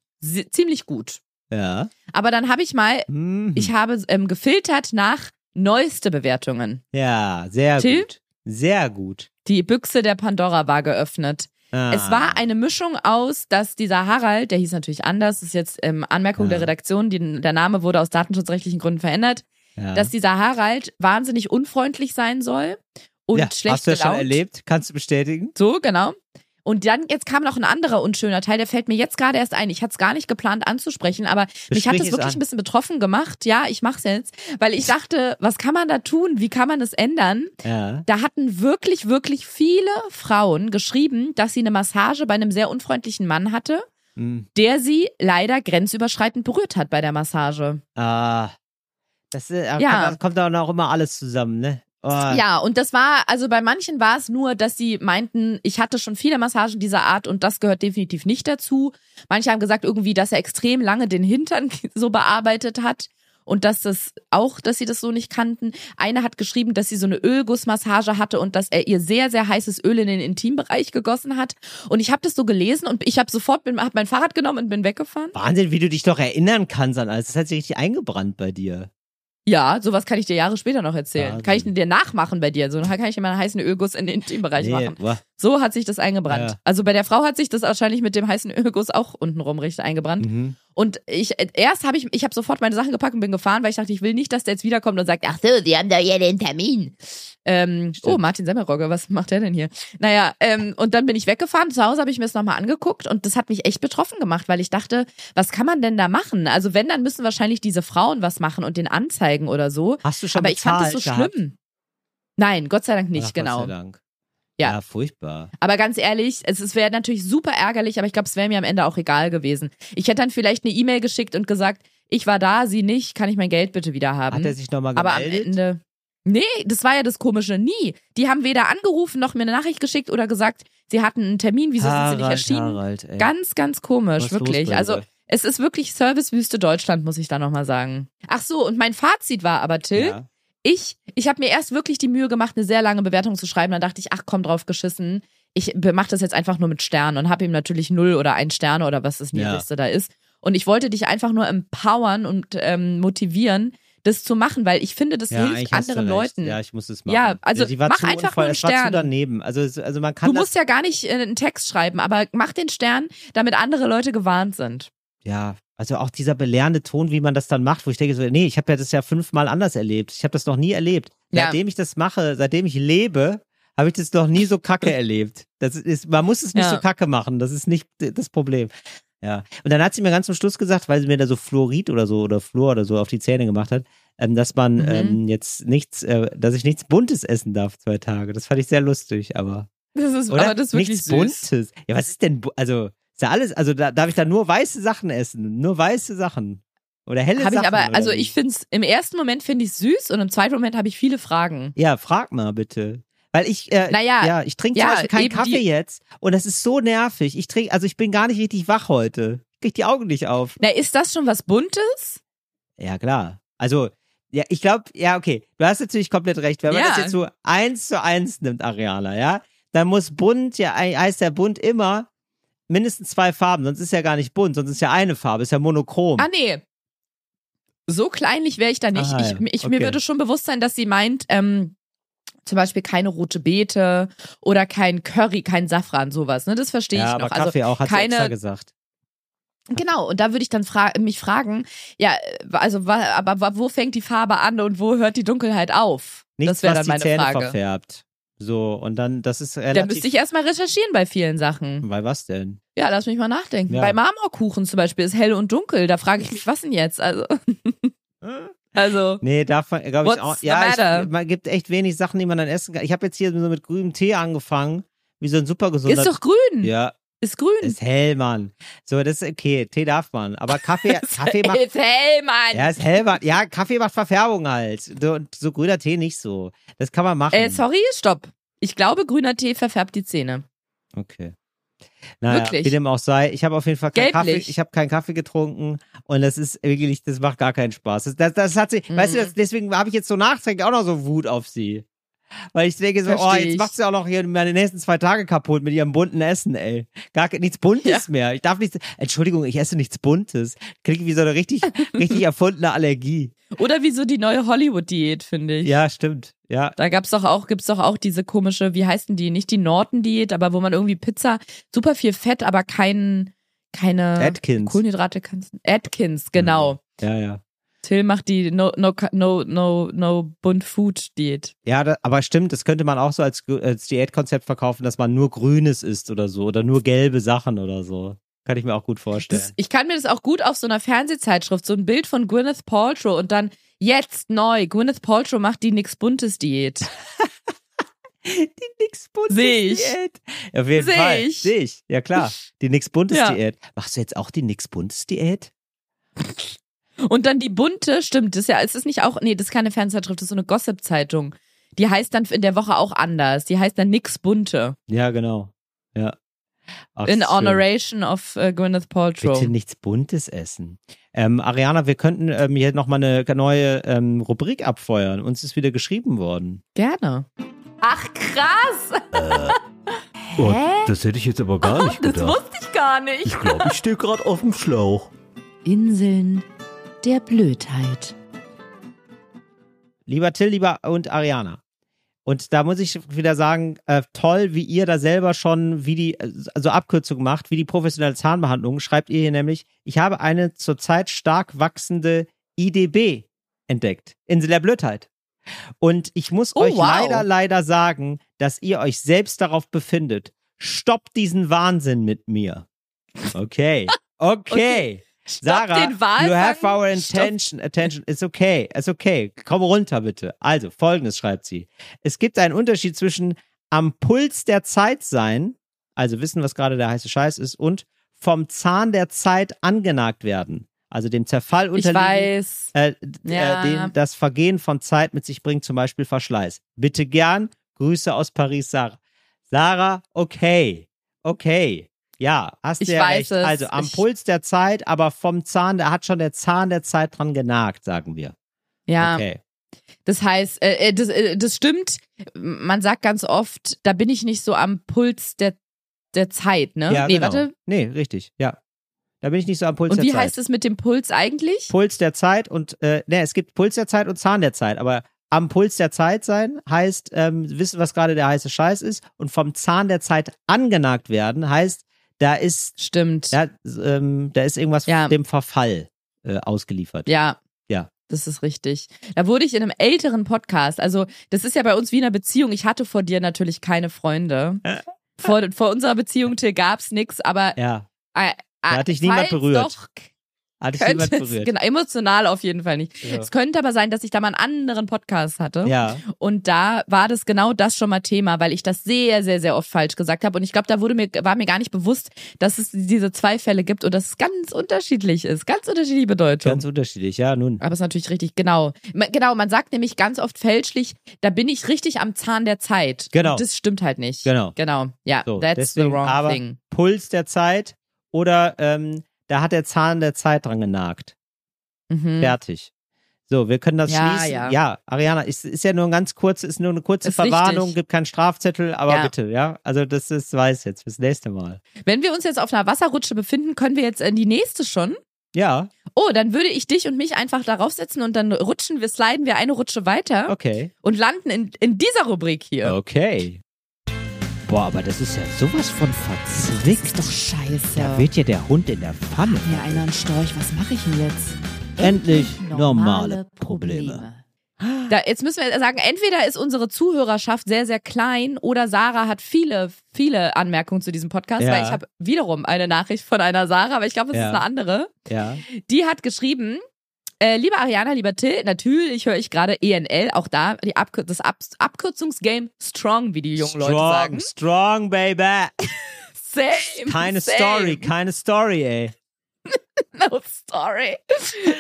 ziemlich gut. ja. Aber dann habe ich mal, Mhm. ich habe ähm, gefiltert nach neueste Bewertungen. ja, sehr Till? gut. Sehr gut. Die Büchse der Pandora war geöffnet. Ah. Es war eine Mischung aus, dass dieser Harald, der hieß natürlich anders, das ist jetzt ähm, Anmerkung Ja. der Redaktion, die, der Name wurde aus datenschutzrechtlichen Gründen verändert, ja. dass dieser Harald wahnsinnig unfreundlich sein soll und ja, schlecht Hast du das schon erlebt? Kannst du bestätigen? So, genau. Und dann, jetzt kam noch ein anderer unschöner Teil, der fällt mir jetzt gerade erst ein. Ich hatte es gar nicht geplant anzusprechen, aber mich hat das es wirklich an. ein bisschen betroffen gemacht. Ja, ich mach's jetzt, weil ich dachte, was kann man da tun? Wie kann man das ändern? Ja. Da hatten wirklich, wirklich viele Frauen geschrieben, dass sie eine Massage bei einem sehr unfreundlichen Mann hatte, Hm. der sie leider grenzüberschreitend berührt hat bei der Massage. Ah. Das, äh, Ja. kommt, auch immer alles zusammen, ne? Oh. Ja, und das war, also bei manchen war es nur, dass sie meinten, ich hatte schon viele Massagen dieser Art und das gehört definitiv nicht dazu. Manche haben gesagt irgendwie, dass er extrem lange den Hintern so bearbeitet hat und dass das auch, dass sie das so nicht kannten. Eine hat geschrieben, dass sie so eine Ölgussmassage hatte und dass er ihr sehr, sehr heißes Öl in den Intimbereich gegossen hat. Und ich habe das so gelesen und ich habe sofort, bin, hab mein Fahrrad genommen und bin weggefahren. Wahnsinn, wie du dich doch erinnern kannst an alles. Das hat sich richtig eingebrannt bei dir. Ja, sowas kann ich dir Jahre später noch erzählen. Wahnsinn. Kann ich dir nachmachen bei dir. So kann ich dir mal einen heißen Ölguss in den Intimbereich machen. boah. So hat sich das eingebrannt. Ja. Also bei der Frau hat sich das wahrscheinlich mit dem heißen Ölguss auch untenrum richtig eingebrannt. Mhm. Und ich erst habe ich ich habe sofort meine Sachen gepackt und bin gefahren, weil ich dachte, ich will nicht, dass der jetzt wiederkommt und sagt, ach so, die haben da ja den Termin. Ähm, oh, Martin Semmelrogge, was macht der denn hier? Naja, ähm, und dann bin ich weggefahren. Zu Hause habe ich mir das nochmal angeguckt und das hat mich echt betroffen gemacht, weil ich dachte, was kann man denn da machen? Also wenn, dann müssen wahrscheinlich diese Frauen was machen und den anzeigen oder so. Hast du schon Aber ich fand das so bezahlt gehabt? schlimm. Nein, Gott sei Dank nicht, Ach, genau. Gott sei Dank. Ja. ja, furchtbar. Aber ganz ehrlich, es, es wäre natürlich super ärgerlich, aber ich glaube, es wäre mir am Ende auch egal gewesen. Ich hätte dann vielleicht eine E-Mail geschickt und gesagt, ich war da, sie nicht, kann ich mein Geld bitte wieder haben? Hat er sich nochmal aber am gemeldet? Ende. Nee, das war ja das Komische. Nie. Die haben weder angerufen noch mir eine Nachricht geschickt oder gesagt, sie hatten einen Termin, wieso sind sie nicht erschienen? Harald, ey. Ganz, ganz komisch, Was wirklich. Also es ist wirklich Servicewüste Deutschland, muss ich da nochmal sagen. Ach so, und mein Fazit war aber, Till, ja. Ich, ich habe mir erst wirklich die Mühe gemacht, eine sehr lange Bewertung zu schreiben. Dann dachte ich, ach komm, drauf geschissen. Ich mache das jetzt einfach nur mit Sternen und habe ihm natürlich null oder ein Stern oder was das Ja. Niedrigste da ist. Und ich wollte dich einfach nur empowern und ähm, motivieren, das zu machen, weil ich finde, das ja, hilft anderen. Leuten. Ja, ich muss es machen. Ja, also war mach zu einfach unvoll, nur einen es war zu Stern. daneben. Also, also man kann Du musst ja gar nicht äh, einen Text schreiben, aber mach den Stern, damit andere Leute gewarnt sind. ja, also auch dieser belehrende Ton, wie man das dann macht, wo ich denke so, nee, ich habe ja das ja fünfmal anders erlebt. Ich habe das noch nie erlebt. Ja. Seitdem ich das mache, seitdem ich lebe, habe ich das noch nie so kacke erlebt. Das ist, man muss es nicht Ja. so kacke machen. Das ist nicht das Problem. Ja. Und dann hat sie mir ganz zum Schluss gesagt, weil sie mir da so Fluorid oder so oder Fluor oder so auf die Zähne gemacht hat, ähm, dass man Mhm. ähm, jetzt nichts, äh, dass ich nichts Buntes essen darf zwei Tage. Das fand ich sehr lustig, aber. Das ist, Oder? aber das ist wirklich nichts süß. Buntes. Ja, was ist denn, also, ist ja alles, also da darf ich da nur weiße Sachen essen. Nur weiße Sachen. Oder helle ich Sachen. aber, oder also wie? ich finde es, im ersten Moment finde ich es süß und im zweiten Moment habe ich viele Fragen. Ja, frag mal bitte. Weil ich, äh, Naja, ja, ich trinke ja, zum Beispiel keinen Kaffee jetzt und das ist so nervig. Ich trinke, also ich bin gar nicht richtig wach heute. Ich krieg die Augen nicht auf. Na, ist das schon was Buntes? Ja, klar. Also, ja, ich glaube, ja, okay. Du hast natürlich komplett recht. Wenn man Ja. das jetzt so eins zu eins nimmt, Ariana, ja, dann muss bunt, ja, heißt der bunt immer mindestens zwei Farben, sonst ist ja gar nicht bunt, sonst ist ja eine Farbe, ist ja monochrom. Ah, nee. So kleinlich wäre ich da nicht. Ah, ja. ich, ich, Mir Okay. würde schon bewusst sein, dass sie meint, ähm, zum Beispiel keine rote Beete oder kein Curry, kein Safran, sowas. Ne? Das verstehe ja, ich aber noch. Also Kaffee auch, hat sie keine- extra gesagt. Genau, und da würde ich dann fra mich fragen, ja, äh, also aber wo fängt die Farbe an und wo hört die Dunkelheit auf? Nichts, das wäre dann meine Zähne Frage. verfärbt. So, und dann, das ist Da relativ... müsste ich erstmal recherchieren bei vielen Sachen. Bei was denn? Ja, lass mich mal nachdenken. Ja. Bei Marmorkuchen zum Beispiel ist hell und dunkel. Da frage ich mich, was denn jetzt? Also, also Nee, davon glaube ich auch. Ja, es, man gibt echt wenig Sachen, die man dann essen kann. Ich habe jetzt hier so mit grünem Tee angefangen, wie so ein super gesunder. ist doch grün. ja, Ist grün. Ist hell, Mann. So, das ist okay. Tee darf man. Aber Kaffee, Kaffee macht. ist hell, Mann. Ja, ist hell, Mann. Ja, Kaffee macht Verfärbung halt. So, und so grüner Tee nicht so. Das kann man machen. Äh, sorry, stopp. Ich glaube, grüner Tee verfärbt die Zähne. Okay. Naja, Wirklich? wie dem auch sei. Ich habe auf jeden Fall keinen Kaffee. Ich habe keinen Kaffee getrunken und das ist wirklich, das macht gar keinen Spaß. Das, das, das hat sie, weißt du, das, deswegen habe ich jetzt so nachträglich auch noch so Wut auf sie. Weil ich denke so, oh, Versteh jetzt ich. macht sie auch noch hier meine nächsten zwei Tage kaputt mit ihrem bunten Essen, ey. Gar nichts Buntes mehr. Ich darf nichts, Entschuldigung, ich esse nichts Buntes. Klingt wie so eine richtig, richtig erfundene Allergie. Oder wie so die neue Hollywood-Diät, finde ich. Ja, stimmt. Ja, Da gab's doch auch, gibt's doch auch diese komische, wie heißt denn die? Nicht die Norton-Diät, aber wo man irgendwie Pizza, super viel Fett, aber kein, keine Atkins. Kohlenhydrate kannst. Atkins, genau. ja, ja. Till macht die No, no, no, no, no Bunt Food Diät. Ja, da, aber stimmt, das könnte man auch so als, als Diätkonzept verkaufen, dass man nur Grünes isst oder so oder nur gelbe Sachen oder so. Kann ich mir auch gut vorstellen. Das, ich kann mir das auch gut auf so einer Fernsehzeitschrift, so ein Bild von Gwyneth Paltrow und dann jetzt neu, Gwyneth Paltrow macht die nix Buntes Diät. die nix Buntes Seh ich. Diät. Auf jeden Seh Fall. ich. Sehe ich. Ja klar. Die nix Buntes Ja. Diät. Machst du jetzt auch die nix Buntes Diät? Und dann die bunte, stimmt, das ist ja, ist es nicht auch, nee, das ist keine Fernsehzeitschrift, das ist so eine Gossip-Zeitung. Die heißt dann in der Woche auch anders. Die heißt dann nix bunte. Ja, genau. Ja. Ach, In das ist schön. honoration of äh, Gwyneth Paltrow. Bitte nichts Buntes essen. Ähm, Ariana, wir könnten ähm, hier nochmal eine neue ähm, Rubrik abfeuern. Uns ist wieder geschrieben worden. Gerne. Ach krass, Oh, das hätte ich jetzt aber gar nicht das gedacht. wusste ich gar nicht. Ich glaube, ich stehe gerade auf dem Schlauch. Inseln der Blödheit. Lieber Till, lieber und Ariana. Und da muss ich wieder sagen, äh, toll, wie ihr da selber schon, wie die, also Abkürzung macht, wie die professionelle Zahnbehandlung, schreibt ihr hier nämlich, ich habe eine zurzeit stark wachsende IDB entdeckt. Insel der Blödheit. Und ich muss Oh, euch wow. leider, leider sagen, dass ihr euch selbst darauf befindet. Stoppt diesen Wahnsinn mit mir. Okay. Okay. Sarah, den Walfang. you have our attention. Attention, it's okay, it's okay. Komm runter bitte. Also, folgendes schreibt sie. Es gibt einen Unterschied zwischen am Puls der Zeit sein, also wissen, was gerade der heiße Scheiß ist, und vom Zahn der Zeit angenagt werden. Also dem Zerfall Ich unterliegen, weiß. äh, d- Ja. äh, den das Vergehen von Zeit mit sich bringt, zum Beispiel Verschleiß. Bitte gern. Grüße aus Paris, Sarah. Sarah, okay. Okay. Ja, hast Ich du ja weiß recht. es. Also am Ich- Puls der Zeit, aber vom Zahn, da hat schon der Zahn der Zeit dran genagt, sagen wir. Ja, Okay. das heißt, äh, äh, das, äh, das stimmt. Man sagt ganz oft, da bin ich nicht so am Puls der, der Zeit, ne? Ja, nee, genau. warte. Nee, richtig. Ja. Da bin ich nicht so am Puls Und der wie Zeit. heißt es mit dem Puls eigentlich? Puls der Zeit und, äh, ne, es gibt Puls der Zeit und Zahn der Zeit, aber am Puls der Zeit sein heißt ähm, wissen, was gerade der heiße Scheiß ist und vom Zahn der Zeit angenagt werden heißt, da ist, Stimmt. da, ähm, da ist irgendwas Ja. dem Verfall äh, ausgeliefert. Ja. Ja. Das ist richtig. Da wurde ich in einem älteren Podcast, also das ist ja bei uns wie in einer Beziehung. Ich hatte vor dir natürlich keine Freunde. Vor, vor unserer Beziehung Till gab's nix, aber Ja. äh, Da hat dich niemand berührt. Doch, Hat dich könnte niemand es, berührt. genau, emotional auf jeden Fall nicht. Ja. Es könnte aber sein, dass ich da mal einen anderen Podcast hatte. Ja. Und da war das genau das schon mal Thema, weil ich das sehr, sehr, sehr oft falsch gesagt habe. Und ich glaube, da wurde mir, war mir gar nicht bewusst, dass es diese zwei Fälle gibt und dass es ganz unterschiedlich ist. Ganz unterschiedliche Bedeutung. Ganz unterschiedlich, ja, nun. aber es ist natürlich richtig, genau. Genau, man sagt nämlich ganz oft fälschlich, da bin ich richtig am Zahn der Zeit. Genau. Und das stimmt halt nicht. Genau. Genau. Ja, So, that's deswegen the wrong aber thing. Puls der Zeit oder ähm, da hat der Zahn der Zeit dran genagt. Mhm. Fertig. So, wir können das Ja, schließen. ja. Ja, Ariana, ist, ist ja nur ein ganz kurz, ist nur eine kurze Ist Verwarnung, richtig. gibt keinen Strafzettel, aber Ja. bitte, ja. Also das ist weiß jetzt fürs nächste Mal. Wenn wir uns jetzt auf einer Wasserrutsche befinden, können wir jetzt in die nächste schon. Ja, Oh, dann würde ich dich und mich einfach darauf setzen und dann rutschen wir, sliden wir eine Rutsche weiter okay. und landen in, in dieser Rubrik hier. Okay. Boah, aber das ist ja sowas von verzwickt. doch scheiße. Da wird ja der Hund in der Pfanne. mir einer einen Storch. Was mache ich denn jetzt? Endlich normale Probleme. Da, jetzt müssen wir sagen, entweder ist unsere Zuhörerschaft sehr, sehr klein oder Sarah hat viele, viele Anmerkungen zu diesem Podcast, Ja. weil ich habe wiederum eine Nachricht von einer Sarah, aber ich glaube, es Ja. ist eine andere. Ja. Die hat geschrieben, äh, liebe Ariana, lieber Till, natürlich höre ich gerade ENL, auch da die Abkür das Ab Abkürzungsgame Strong, wie die jungen Leute Strong, sagen. strong, baby. Same. Keine same. Story, keine Story, ey. No story.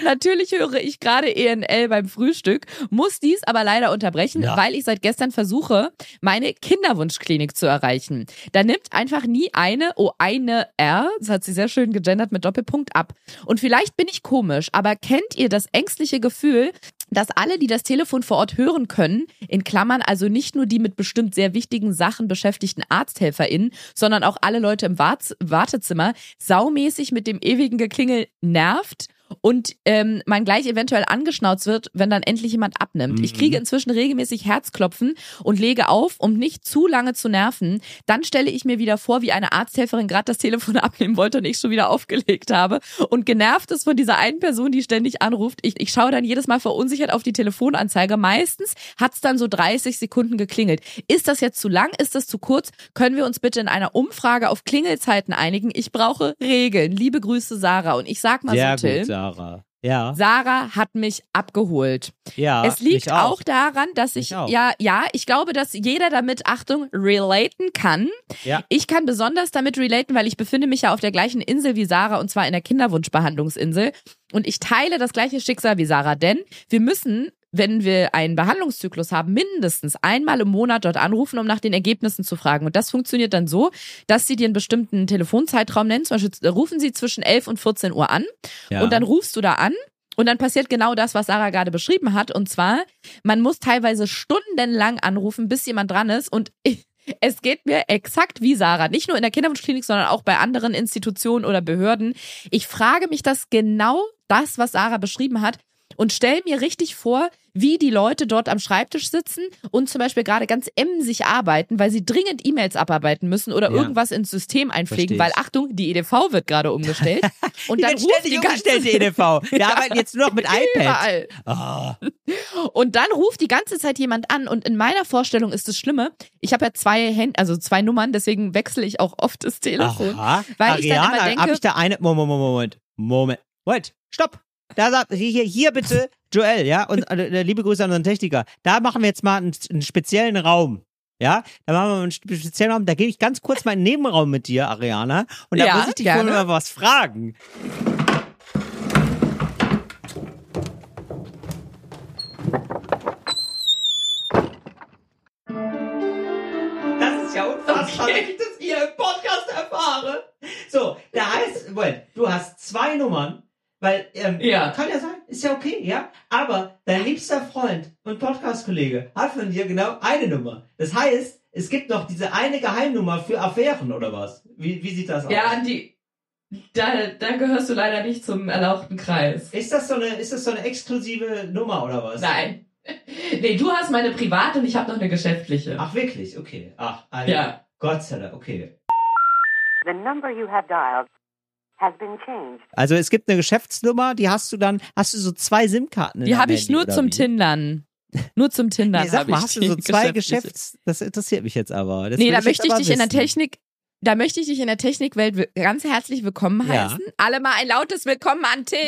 Natürlich höre ich gerade ENL beim Frühstück, muss dies aber leider unterbrechen, Ja. weil ich seit gestern versuche, meine Kinderwunschklinik zu erreichen. Da nimmt einfach nie eine, oh eine R, das hat sie sehr schön gegendert mit Doppelpunkt ab. Und vielleicht bin ich komisch, aber kennt ihr das ängstliche Gefühl, dass alle, die das Telefon vor Ort hören können, in Klammern also nicht nur die mit bestimmt sehr wichtigen Sachen beschäftigten ArzthelferInnen, sondern auch alle Leute im Wart Wartezimmer, saumäßig mit dem ewigen Geklingel nervt und ähm, man gleich eventuell angeschnauzt wird, wenn dann endlich jemand abnimmt. Ich kriege inzwischen regelmäßig Herzklopfen und lege auf, um nicht zu lange zu nerven. Dann stelle ich mir wieder vor, wie eine Arzthelferin gerade das Telefon abnehmen wollte und ich schon wieder aufgelegt habe und genervt ist von dieser einen Person, die ständig anruft. Ich, ich schaue dann jedes Mal verunsichert auf die Telefonanzeige. Meistens hat's dann so 30 Sekunden geklingelt. Ist das jetzt zu lang? Ist das zu kurz? Können wir uns bitte in einer Umfrage auf Klingelzeiten einigen? Ich brauche Regeln. Liebe Grüße, Sarah. Und ich sag mal Sehr so, Till. gut, Sarah. Ja, Sarah hat mich abgeholt. ja. es liegt mich auch. daran, dass ich, auch. ja, ja, ich glaube, dass jeder damit, Achtung, relaten kann. Ja. Ich kann besonders damit relaten, weil ich befinde mich ja auf der gleichen Insel wie Sarah und zwar in der Kinderwunschbehandlungsinsel. Und ich teile das gleiche Schicksal wie Sarah, denn wir müssen wenn wir einen Behandlungszyklus haben, mindestens einmal im Monat dort anrufen, um nach den Ergebnissen zu fragen. Und das funktioniert dann so, dass sie dir einen bestimmten Telefonzeitraum nennen. Zum Beispiel rufen sie zwischen 11 und 14 Uhr an. Ja. Und dann rufst du da an und dann passiert genau das, was Sarah gerade beschrieben hat. Und zwar, man muss teilweise stundenlang anrufen, bis jemand dran ist. Und es geht mir exakt wie Sarah. Nicht nur in der Kinderwunschklinik, sondern auch bei anderen Institutionen oder Behörden. Ich frage mich das genau das, was Sarah beschrieben hat. Und stell mir richtig vor, wie die Leute dort am Schreibtisch sitzen und zum Beispiel gerade ganz emsig arbeiten, weil sie dringend E-Mails abarbeiten müssen oder Ja. irgendwas ins System einpflegen, weil. Achtung, die EDV wird gerade umgestellt. Und dann ruft die ganze EDV. Wir arbeiten jetzt nur noch mit iPad. Ah, Und dann ruft die ganze Zeit jemand an und in meiner Vorstellung ist das Schlimme. Ich habe ja zwei Hände, also zwei Nummern, deswegen wechsle ich auch oft das Telefon. aha. Weil ich dann Ariana, immer denke- hab ich da eine. Moment, Moment, Moment. Moment. Moment. Stopp. Da sagt, hier, hier bitte, Joel, ja, und äh, liebe Grüße an unseren Techniker. Da machen wir jetzt mal einen, einen speziellen Raum. Ja, da machen wir einen spe- speziellen Raum. Da gehe ich ganz kurz mal in den Nebenraum mit dir, Ariana. Und da Ja, muss ich dich gerne. mal was fragen. Das ist ja unfassbar, Okay. wenn ich das hier im Podcast erfahre. So, da heißt, Moment, du hast zwei Nummern, weil, ähm, Ja. kann ja sein, ist ja okay, ja. Aber dein liebster Freund und Podcast-Kollege hat von dir genau eine Nummer. Das heißt, es gibt noch diese eine Geheimnummer für Affären oder was? Wie, wie sieht das aus? Ja, die. Da, da gehörst du leider nicht zum erlauchten Kreis. Ist das so eine, ist das so eine exklusive Nummer oder was? Nein. Nee, du hast meine private und ich habe noch eine geschäftliche. Ach, wirklich? Okay. Ach, also, Ja. Gott sei Dank, okay. The number you have dialed. Also es gibt eine Geschäftsnummer, die hast du dann, hast du so zwei SIM-Karten in Die habe ich nur zum wie? Tindern. Nur zum Tindern. Nee, sag mal, ich hast du so zwei. Geschäfts... Das interessiert mich jetzt aber. Das Nee, da möchte ich dich in der wissen. Technik, da möchte ich dich in der Technikwelt ganz herzlich willkommen Ja. heißen. Alle mal ein lautes Willkommen an Till.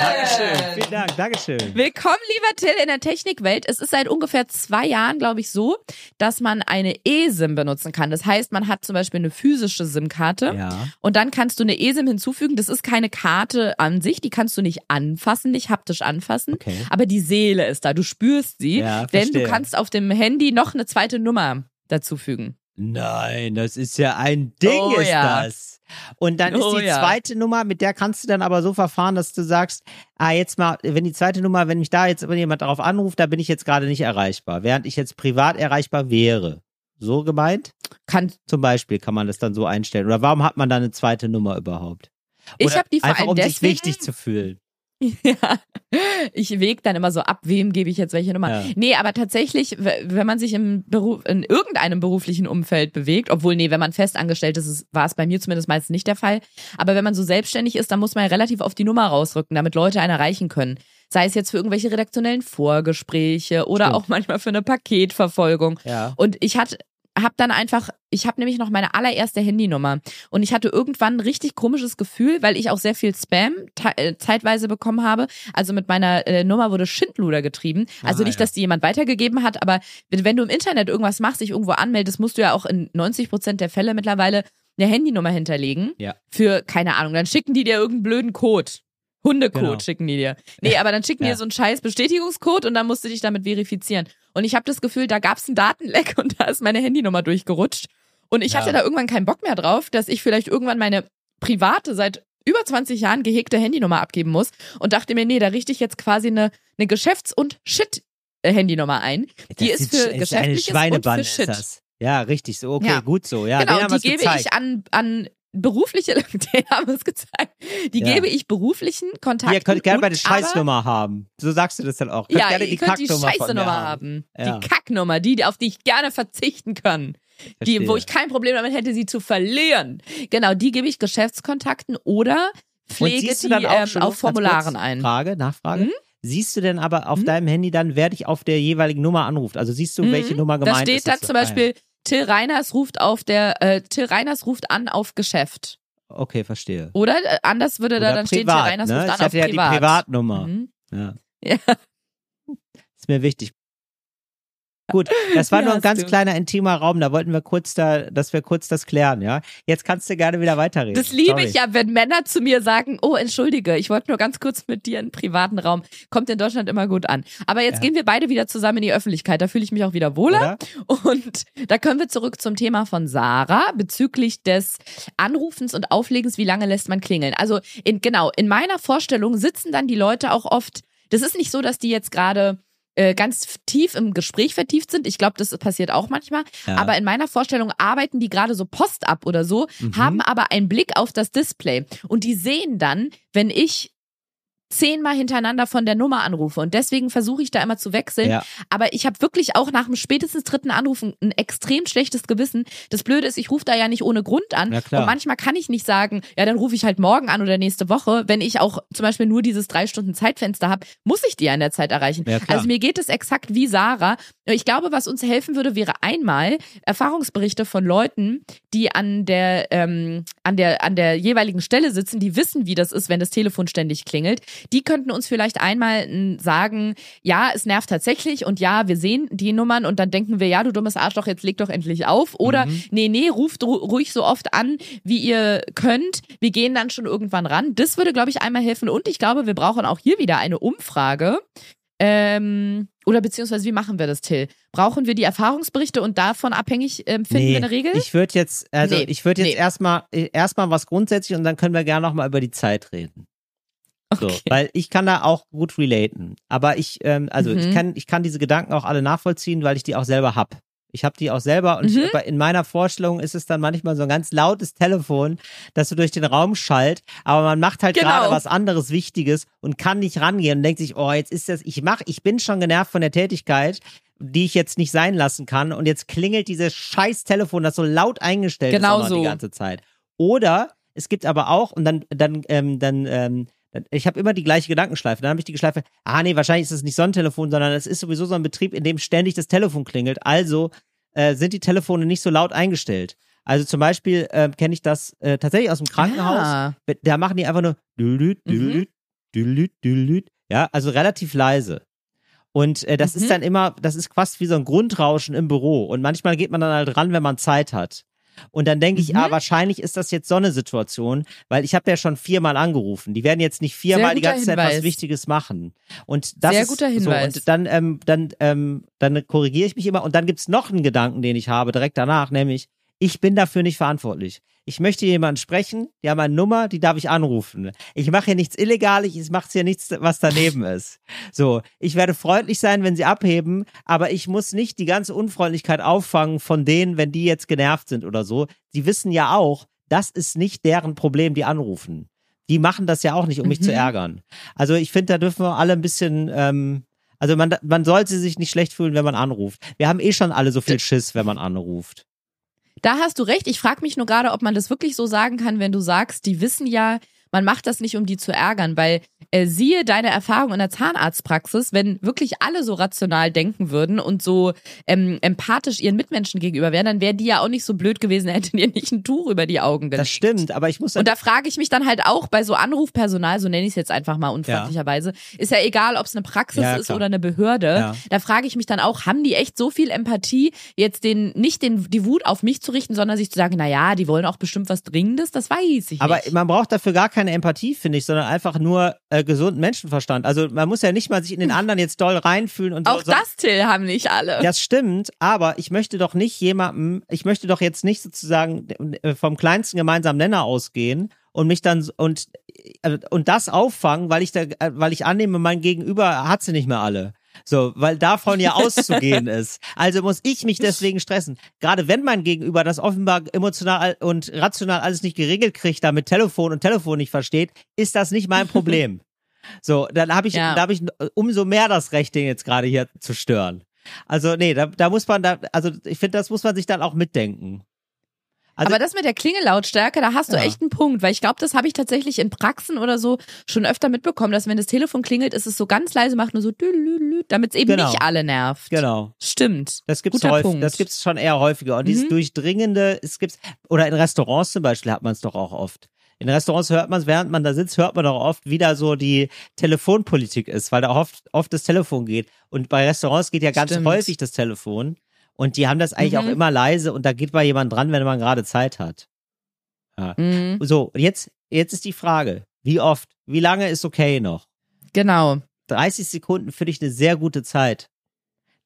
Dankeschön. Vielen Dank, Dankeschön. Willkommen, lieber Till, in der Technikwelt. Es ist seit ungefähr zwei Jahren, glaube ich, so, dass man eine eSIM benutzen kann. Das heißt, man hat zum Beispiel eine physische SIM-Karte Ja. und dann kannst du eine eSIM hinzufügen. Das ist keine Karte an sich, die kannst du nicht anfassen, nicht haptisch anfassen. Okay. Aber die Seele ist da, du spürst sie, Ja, denn du verstehe. kannst auf dem Handy noch eine zweite Nummer dazufügen. Nein, das ist ja ein Ding, Oh ist ja. das. Und dann Oh ist die ja. zweite Nummer, mit der kannst du dann aber so verfahren, dass du sagst, ah, jetzt mal, wenn die zweite Nummer, wenn mich da jetzt jemand darauf anruft, da bin ich jetzt gerade nicht erreichbar, während ich jetzt privat erreichbar wäre. So gemeint? Kann, Zum Beispiel kann man das dann so einstellen. Oder warum hat man dann eine zweite Nummer überhaupt? Ich Oder hab die vor einfach, allem um sich deswegen- wichtig zu fühlen. Ja, ich wege dann immer so ab, wem gebe ich jetzt welche Nummer. Ja. Nee, aber tatsächlich, wenn man sich im Beruf, in irgendeinem beruflichen Umfeld bewegt, obwohl, nee, wenn man festangestellt ist, ist- war es bei mir zumindest meistens nicht der Fall. Aber wenn man so selbstständig ist, dann muss man ja relativ auf die Nummer rausrücken, damit Leute einen erreichen können. Sei es jetzt für irgendwelche redaktionellen Vorgespräche oder Stimmt. auch manchmal für eine Paketverfolgung. Ja. Und ich hatte, habe dann einfach, ich habe nämlich noch meine allererste Handynummer und ich hatte irgendwann ein richtig komisches Gefühl, weil ich auch sehr viel Spam äh, zeitweise bekommen habe. Also mit meiner äh, Nummer wurde Schindluder getrieben. Also Ah, nicht, ja. dass die jemand weitergegeben hat, aber wenn, du im Internet irgendwas machst, dich irgendwo anmeldest, musst du ja auch in 90 Prozent der Fälle mittlerweile eine Handynummer hinterlegen. Ja. Für, keine Ahnung, dann schicken die dir irgendeinen blöden Code. Hundecode Genau. schicken die dir. Nee, aber dann schicken die Ja. dir so einen scheiß Bestätigungscode und dann musst du dich damit verifizieren. Und ich habe das Gefühl, da gab's einen Datenleck und da ist meine Handynummer durchgerutscht. Und ich Ja. hatte da irgendwann keinen Bock mehr drauf, dass ich vielleicht irgendwann meine private, seit über 20 Jahren gehegte Handynummer abgeben muss und dachte mir, nee, da richte ich jetzt quasi eine, eine Geschäfts- und Shit-Handynummer ein. Die Das ist ist- für eine Geschäftliches und für Shit. Ist das. Ja, richtig so. Okay, Ja. gut so. Ja, genau, und die gebe gezeigt. ich an, an berufliche, den haben wir es gezeigt, die Ja. gebe ich beruflichen Kontakten. Ihr könnt gerne meine Scheißnummer haben. So sagst du das dann auch. Könnt Ja, gerne die könnt die Kacknummer scheiße von mir Nummer haben. haben. Die Kacknummer, die, auf die ich gerne verzichten kann. Die, wo ich kein Problem damit hätte, sie zu verlieren. Genau, die gebe ich Geschäftskontakten oder pflege die dann auch ähm, auf Formularen ein. Frage, Nachfrage. Mhm. Siehst du denn aber auf deinem Handy dann, wer dich auf der jeweiligen Nummer anruft? Also siehst du, welche Nummer Da gemeint steht ist? dann Ist das zum so? Ah, Beispiel, Till Reiners ruft auf der, äh, Till Reiners ruft an auf Geschäft. Okay, verstehe. Oder äh, anders würde da Oder dann stehen, Till privat, Reiners ne? ruft Ich an auf ja privat. die Privatnummer. Mhm. Ja. Ja. Ist mir wichtig. Gut, das war Ja, nur ein ganz du. kleiner intimer Raum, da wollten wir kurz da, dass wir kurz das klären, ja. Jetzt kannst du gerne wieder weiterreden. Das liebe Sorry. ich ja, wenn Männer zu mir sagen, oh, entschuldige, ich wollte nur ganz kurz mit dir in einen privaten Raum. Kommt in Deutschland immer gut an. Aber jetzt Ja. gehen wir beide wieder zusammen in die Öffentlichkeit. Da fühle ich mich auch wieder wohler. Oder? Und da können wir zurück zum Thema von Sarah bezüglich des Anrufens und Auflegens, wie lange lässt man klingeln. Also in, genau, in meiner Vorstellung sitzen dann die Leute auch oft, das ist nicht so, dass die jetzt gerade äh, ganz tief im Gespräch vertieft sind. Ich glaube, das passiert auch manchmal. Ja. Aber in meiner Vorstellung arbeiten die gerade so Post ab oder so, Mhm. haben aber einen Blick auf das Display. Und die sehen dann, wenn ich zehnmal hintereinander von der Nummer anrufe. Und deswegen versuche ich da immer zu wechseln. Ja. Aber ich habe wirklich auch nach dem spätestens dritten Anruf ein, ein extrem schlechtes Gewissen. Das Blöde ist, ich rufe da ja nicht ohne Grund an. Ja. Und manchmal kann ich nicht sagen, ja, dann rufe ich halt morgen an oder nächste Woche. Wenn ich auch zum Beispiel nur dieses drei Stunden Zeitfenster habe, muss ich die ja in der Zeit erreichen. Ja, also mir geht es exakt wie Sarah. Ich glaube, was uns helfen würde, wäre einmal Erfahrungsberichte von Leuten, die an der, ähm, an der, an der jeweiligen Stelle sitzen, die wissen, wie das ist, wenn das Telefon ständig klingelt. Die könnten uns vielleicht einmal n, sagen, ja, es nervt tatsächlich und ja, wir sehen die Nummern und dann denken wir, ja, du dummes Arschloch, jetzt leg doch endlich auf. Oder Mhm. nee, nee, ruft ru ruhig so oft an, wie ihr könnt. Wir gehen dann schon irgendwann ran. Das würde, glaube ich, einmal helfen. Und ich glaube, wir brauchen auch hier wieder eine Umfrage. Ähm, oder beziehungsweise, wie machen wir das, Till? Brauchen wir die Erfahrungsberichte und davon abhängig ähm, finden wir eine Regel? Ich würde jetzt, also Nee, ich würde jetzt nee. erstmal erstmal was grundsätzlich und dann können wir gerne nochmal über die Zeit reden. So, Okay. weil ich kann da auch gut relaten. Aber ich, ähm, also Mhm. ich kann, ich kann diese Gedanken auch alle nachvollziehen, weil ich die auch selber hab. Ich habe die auch selber und Mhm. ich, in meiner Vorstellung ist es dann manchmal so ein ganz lautes Telefon, das so durch den Raum schallt, aber man macht halt Genau. gerade was anderes Wichtiges und kann nicht rangehen und denkt sich, oh, jetzt ist das, ich mach, ich bin schon genervt von der Tätigkeit, die ich jetzt nicht sein lassen kann und jetzt klingelt dieses scheiß Telefon, das so laut eingestellt Genau ist so. die ganze Zeit. Oder es gibt aber auch und dann dann ähm, dann ähm, ich habe immer die gleiche Gedankenschleife. Dann habe ich die Geschleife, ah nee, wahrscheinlich ist es nicht so ein Telefon, sondern es ist sowieso so ein Betrieb, in dem ständig das Telefon klingelt. Also äh, sind die Telefone nicht so laut eingestellt. Also zum Beispiel äh, kenne ich das äh, tatsächlich aus dem Krankenhaus. Ah. Da machen die einfach nur dülüt, dülüt, dülüt, dülüt. Ja, also relativ leise. Und äh, das Mhm. ist dann immer, das ist fast wie so ein Grundrauschen im Büro. Und manchmal geht man dann halt ran, wenn man Zeit hat. Und dann denke ich, Mhm. ah, wahrscheinlich ist das jetzt so eine Situation, weil ich habe ja schon viermal angerufen. Die werden jetzt nicht viermal die ganze Zeit was Hinweis. Wichtiges machen. Und das Sehr guter Hinweis. So, und dann, ähm, dann, ähm, dann korrigiere ich mich immer. Und dann gibt's noch einen Gedanken, den ich habe direkt danach, nämlich ich bin dafür nicht verantwortlich. Ich möchte jemanden sprechen, die haben eine Nummer, die darf ich anrufen. Ich mache hier nichts Illegales, ich mache hier nichts, was daneben ist. So, ich werde freundlich sein, wenn sie abheben, aber ich muss nicht die ganze Unfreundlichkeit auffangen von denen, wenn die jetzt genervt sind oder so. Sie wissen ja auch, das ist nicht deren Problem, die anrufen. Die machen das ja auch nicht, um mich Mhm. zu ärgern. Also ich finde, da dürfen wir alle ein bisschen, ähm, also man, man sollte sich nicht schlecht fühlen, wenn man anruft. Wir haben eh schon alle so viel Schiss, wenn man anruft. Da hast du recht. Ich frage mich nur gerade, ob man das wirklich so sagen kann, wenn du sagst, die wissen ja, man macht das nicht, um die zu ärgern, weil äh, siehe deine Erfahrung in der Zahnarztpraxis, wenn wirklich alle so rational denken würden und so ähm, empathisch ihren Mitmenschen gegenüber wären, dann wäre die ja auch nicht so blöd gewesen, hätten ihr nicht ein Tuch über die Augen gelegt. Das stimmt, aber ich muss Und da frage ich mich dann halt auch bei so Anrufpersonal, so nenne ich es jetzt einfach mal unfreundlicherweise, ist ja egal, ob es eine Praxis Ja, ist oder eine Behörde. Ja. Da frage ich mich dann auch, haben die echt so viel Empathie, jetzt den nicht den die Wut auf mich zu richten, sondern sich zu sagen, na ja, die wollen auch bestimmt was Dringendes, das weiß ich Aber nicht. man braucht dafür gar keine Empathie, finde ich, sondern einfach nur äh, gesunden Menschenverstand. Also man muss ja nicht mal sich in den anderen jetzt doll reinfühlen und auch so. das, Till, haben nicht alle. Das stimmt, aber ich möchte doch nicht jemandem, ich möchte doch jetzt nicht sozusagen äh, vom kleinsten gemeinsamen Nenner ausgehen und mich dann und äh, und das auffangen, weil ich da, äh, weil ich annehme, mein Gegenüber hat sie nicht mehr alle. So, weil davon ja auszugehen ist. Also muss ich mich deswegen stressen. Gerade wenn mein Gegenüber das offenbar emotional und rational alles nicht geregelt kriegt, da mit Telefon und Telefon nicht versteht, ist das nicht mein Problem. So, dann habe ich, Ja. da habe ich umso mehr das Recht, den jetzt gerade hier zu stören. Also nee, da, da muss man da, also ich finde, das muss man sich dann auch mitdenken. Also, aber das mit der Klingellautstärke, da hast du Ja. echt einen Punkt, weil ich glaube, das habe ich tatsächlich in Praxen oder so schon öfter mitbekommen, dass wenn das Telefon klingelt, ist es so ganz leise macht, nur so damit es eben Genau. nicht alle nervt. genau. Stimmt. Das gibt's Guter häufig, Punkt. das gibt's schon eher häufiger. Und dieses Mhm. durchdringende, es gibt's, oder in Restaurants zum Beispiel hat man es doch auch oft. In Restaurants hört man es, während man da sitzt, hört man doch oft, wie da so die Telefonpolitik ist, weil da oft, oft das Telefon geht. Und bei Restaurants geht ja ganz Stimmt. häufig das Telefon. Und die haben das eigentlich Mhm. auch immer leise und da geht mal jemand dran, wenn man gerade Zeit hat. Mhm. So, jetzt, jetzt ist die Frage, wie oft, wie lange ist okay noch? Genau. 30 Sekunden finde ich eine sehr gute Zeit.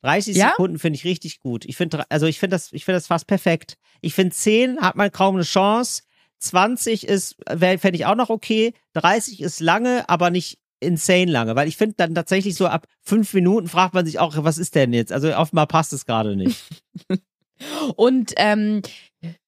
30 Ja? Sekunden finde ich richtig gut. Ich finde, also ich finde das, ich finde das fast perfekt. Ich finde 10 hat man kaum eine Chance. 20 ist, fände ich auch noch okay. 30 ist lange, aber nicht insane lange, weil ich finde dann tatsächlich so ab fünf Minuten fragt man sich auch, was ist denn jetzt? Also offenbar passt es gerade nicht. Und ähm,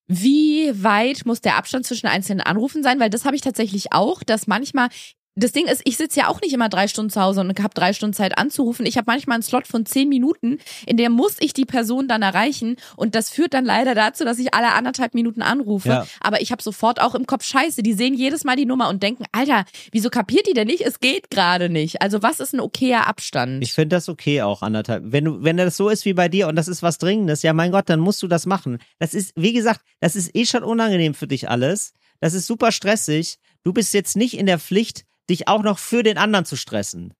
wie weit muss der Abstand zwischen einzelnen Anrufen sein? Weil das habe ich tatsächlich auch, dass manchmal. Das Ding ist, ich sitze ja auch nicht immer drei Stunden zu Hause und habe drei Stunden Zeit anzurufen. Ich habe manchmal einen Slot von zehn Minuten, in der muss ich die Person dann erreichen. Und das führt dann leider dazu, dass ich alle anderthalb Minuten anrufe. Ja. Aber ich habe sofort auch im Kopf Scheiße. Die sehen jedes Mal die Nummer und denken, Alter, wieso kapiert die denn nicht? Es geht gerade nicht. Also was ist ein okayer Abstand? Ich finde das okay auch anderthalb. Wenn du, wenn das so ist wie bei dir und das ist was Dringendes, ja mein Gott, dann musst du das machen. Das ist, wie gesagt, das ist eh schon unangenehm für dich alles. Das ist super stressig. Du bist jetzt nicht in der Pflicht, dich auch noch für den anderen zu stressen.